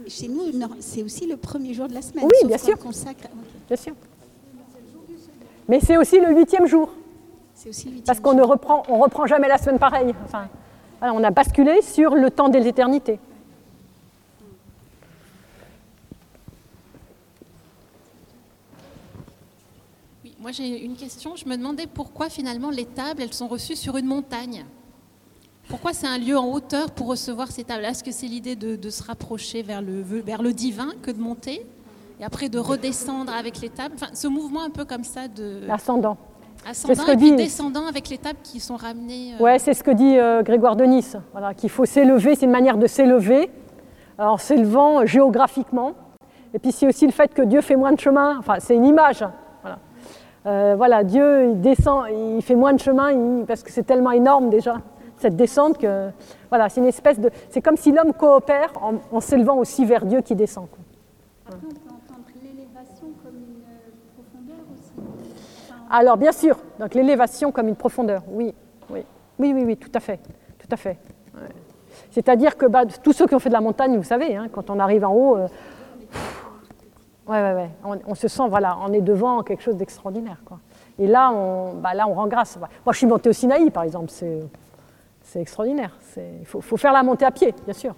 Mais chez nous, c'est aussi le premier jour de la semaine. Oui, bien sûr. Consacre... Okay. Bien sûr. Mais c'est aussi le huitième jour. Aussi le Parce qu'on ne reprend, on reprend jamais la semaine pareille. Enfin, voilà, on a basculé sur le temps des éternités. Oui, moi j'ai une question. Je me demandais pourquoi finalement les tables, elles sont reçues sur une montagne? Pourquoi c'est un lieu en hauteur pour recevoir ces tables? Est-ce que c'est l'idée de, de, se rapprocher vers le, vers le divin que de monter et après de redescendre avec les tables? Enfin, Ce mouvement un peu comme ça de... Ascendant. Ascendant et puis dit... descendant avec les tables qui sont ramenées... Euh... Ouais, c'est ce que dit euh, Grégoire de Nice. Voilà, qu'il faut s'élever, c'est une manière de s'élever en s'élevant géographiquement. Et puis c'est aussi le fait que Dieu fait moins de chemin. Enfin, c'est une image. Voilà. Euh, voilà, Dieu, il descend, il fait moins de chemin il, parce que c'est tellement énorme déjà cette descente que voilà, c'est une espèce de, c'est comme si l'homme coopère en, en s'élevant aussi vers Dieu qui descend. Quoi. Après, on peut entendre l'élévation comme une profondeur aussi. Enfin, on... Alors bien sûr, donc l'élévation comme une profondeur, oui, oui, oui, oui, oui, tout à fait, tout à fait. Ouais. C'est-à-dire que bah, tous ceux qui ont fait de la montagne, vous savez, hein, quand on arrive en haut, euh, ouais, ouais, ouais, on, on, se sent, voilà, on est devant quelque chose d'extraordinaire, quoi. Et là, on, bah, là, on rend grâce. Moi, je suis montée au Sinaï, par exemple, c'est c'est extraordinaire. Il faut, faire la montée à pied, bien sûr.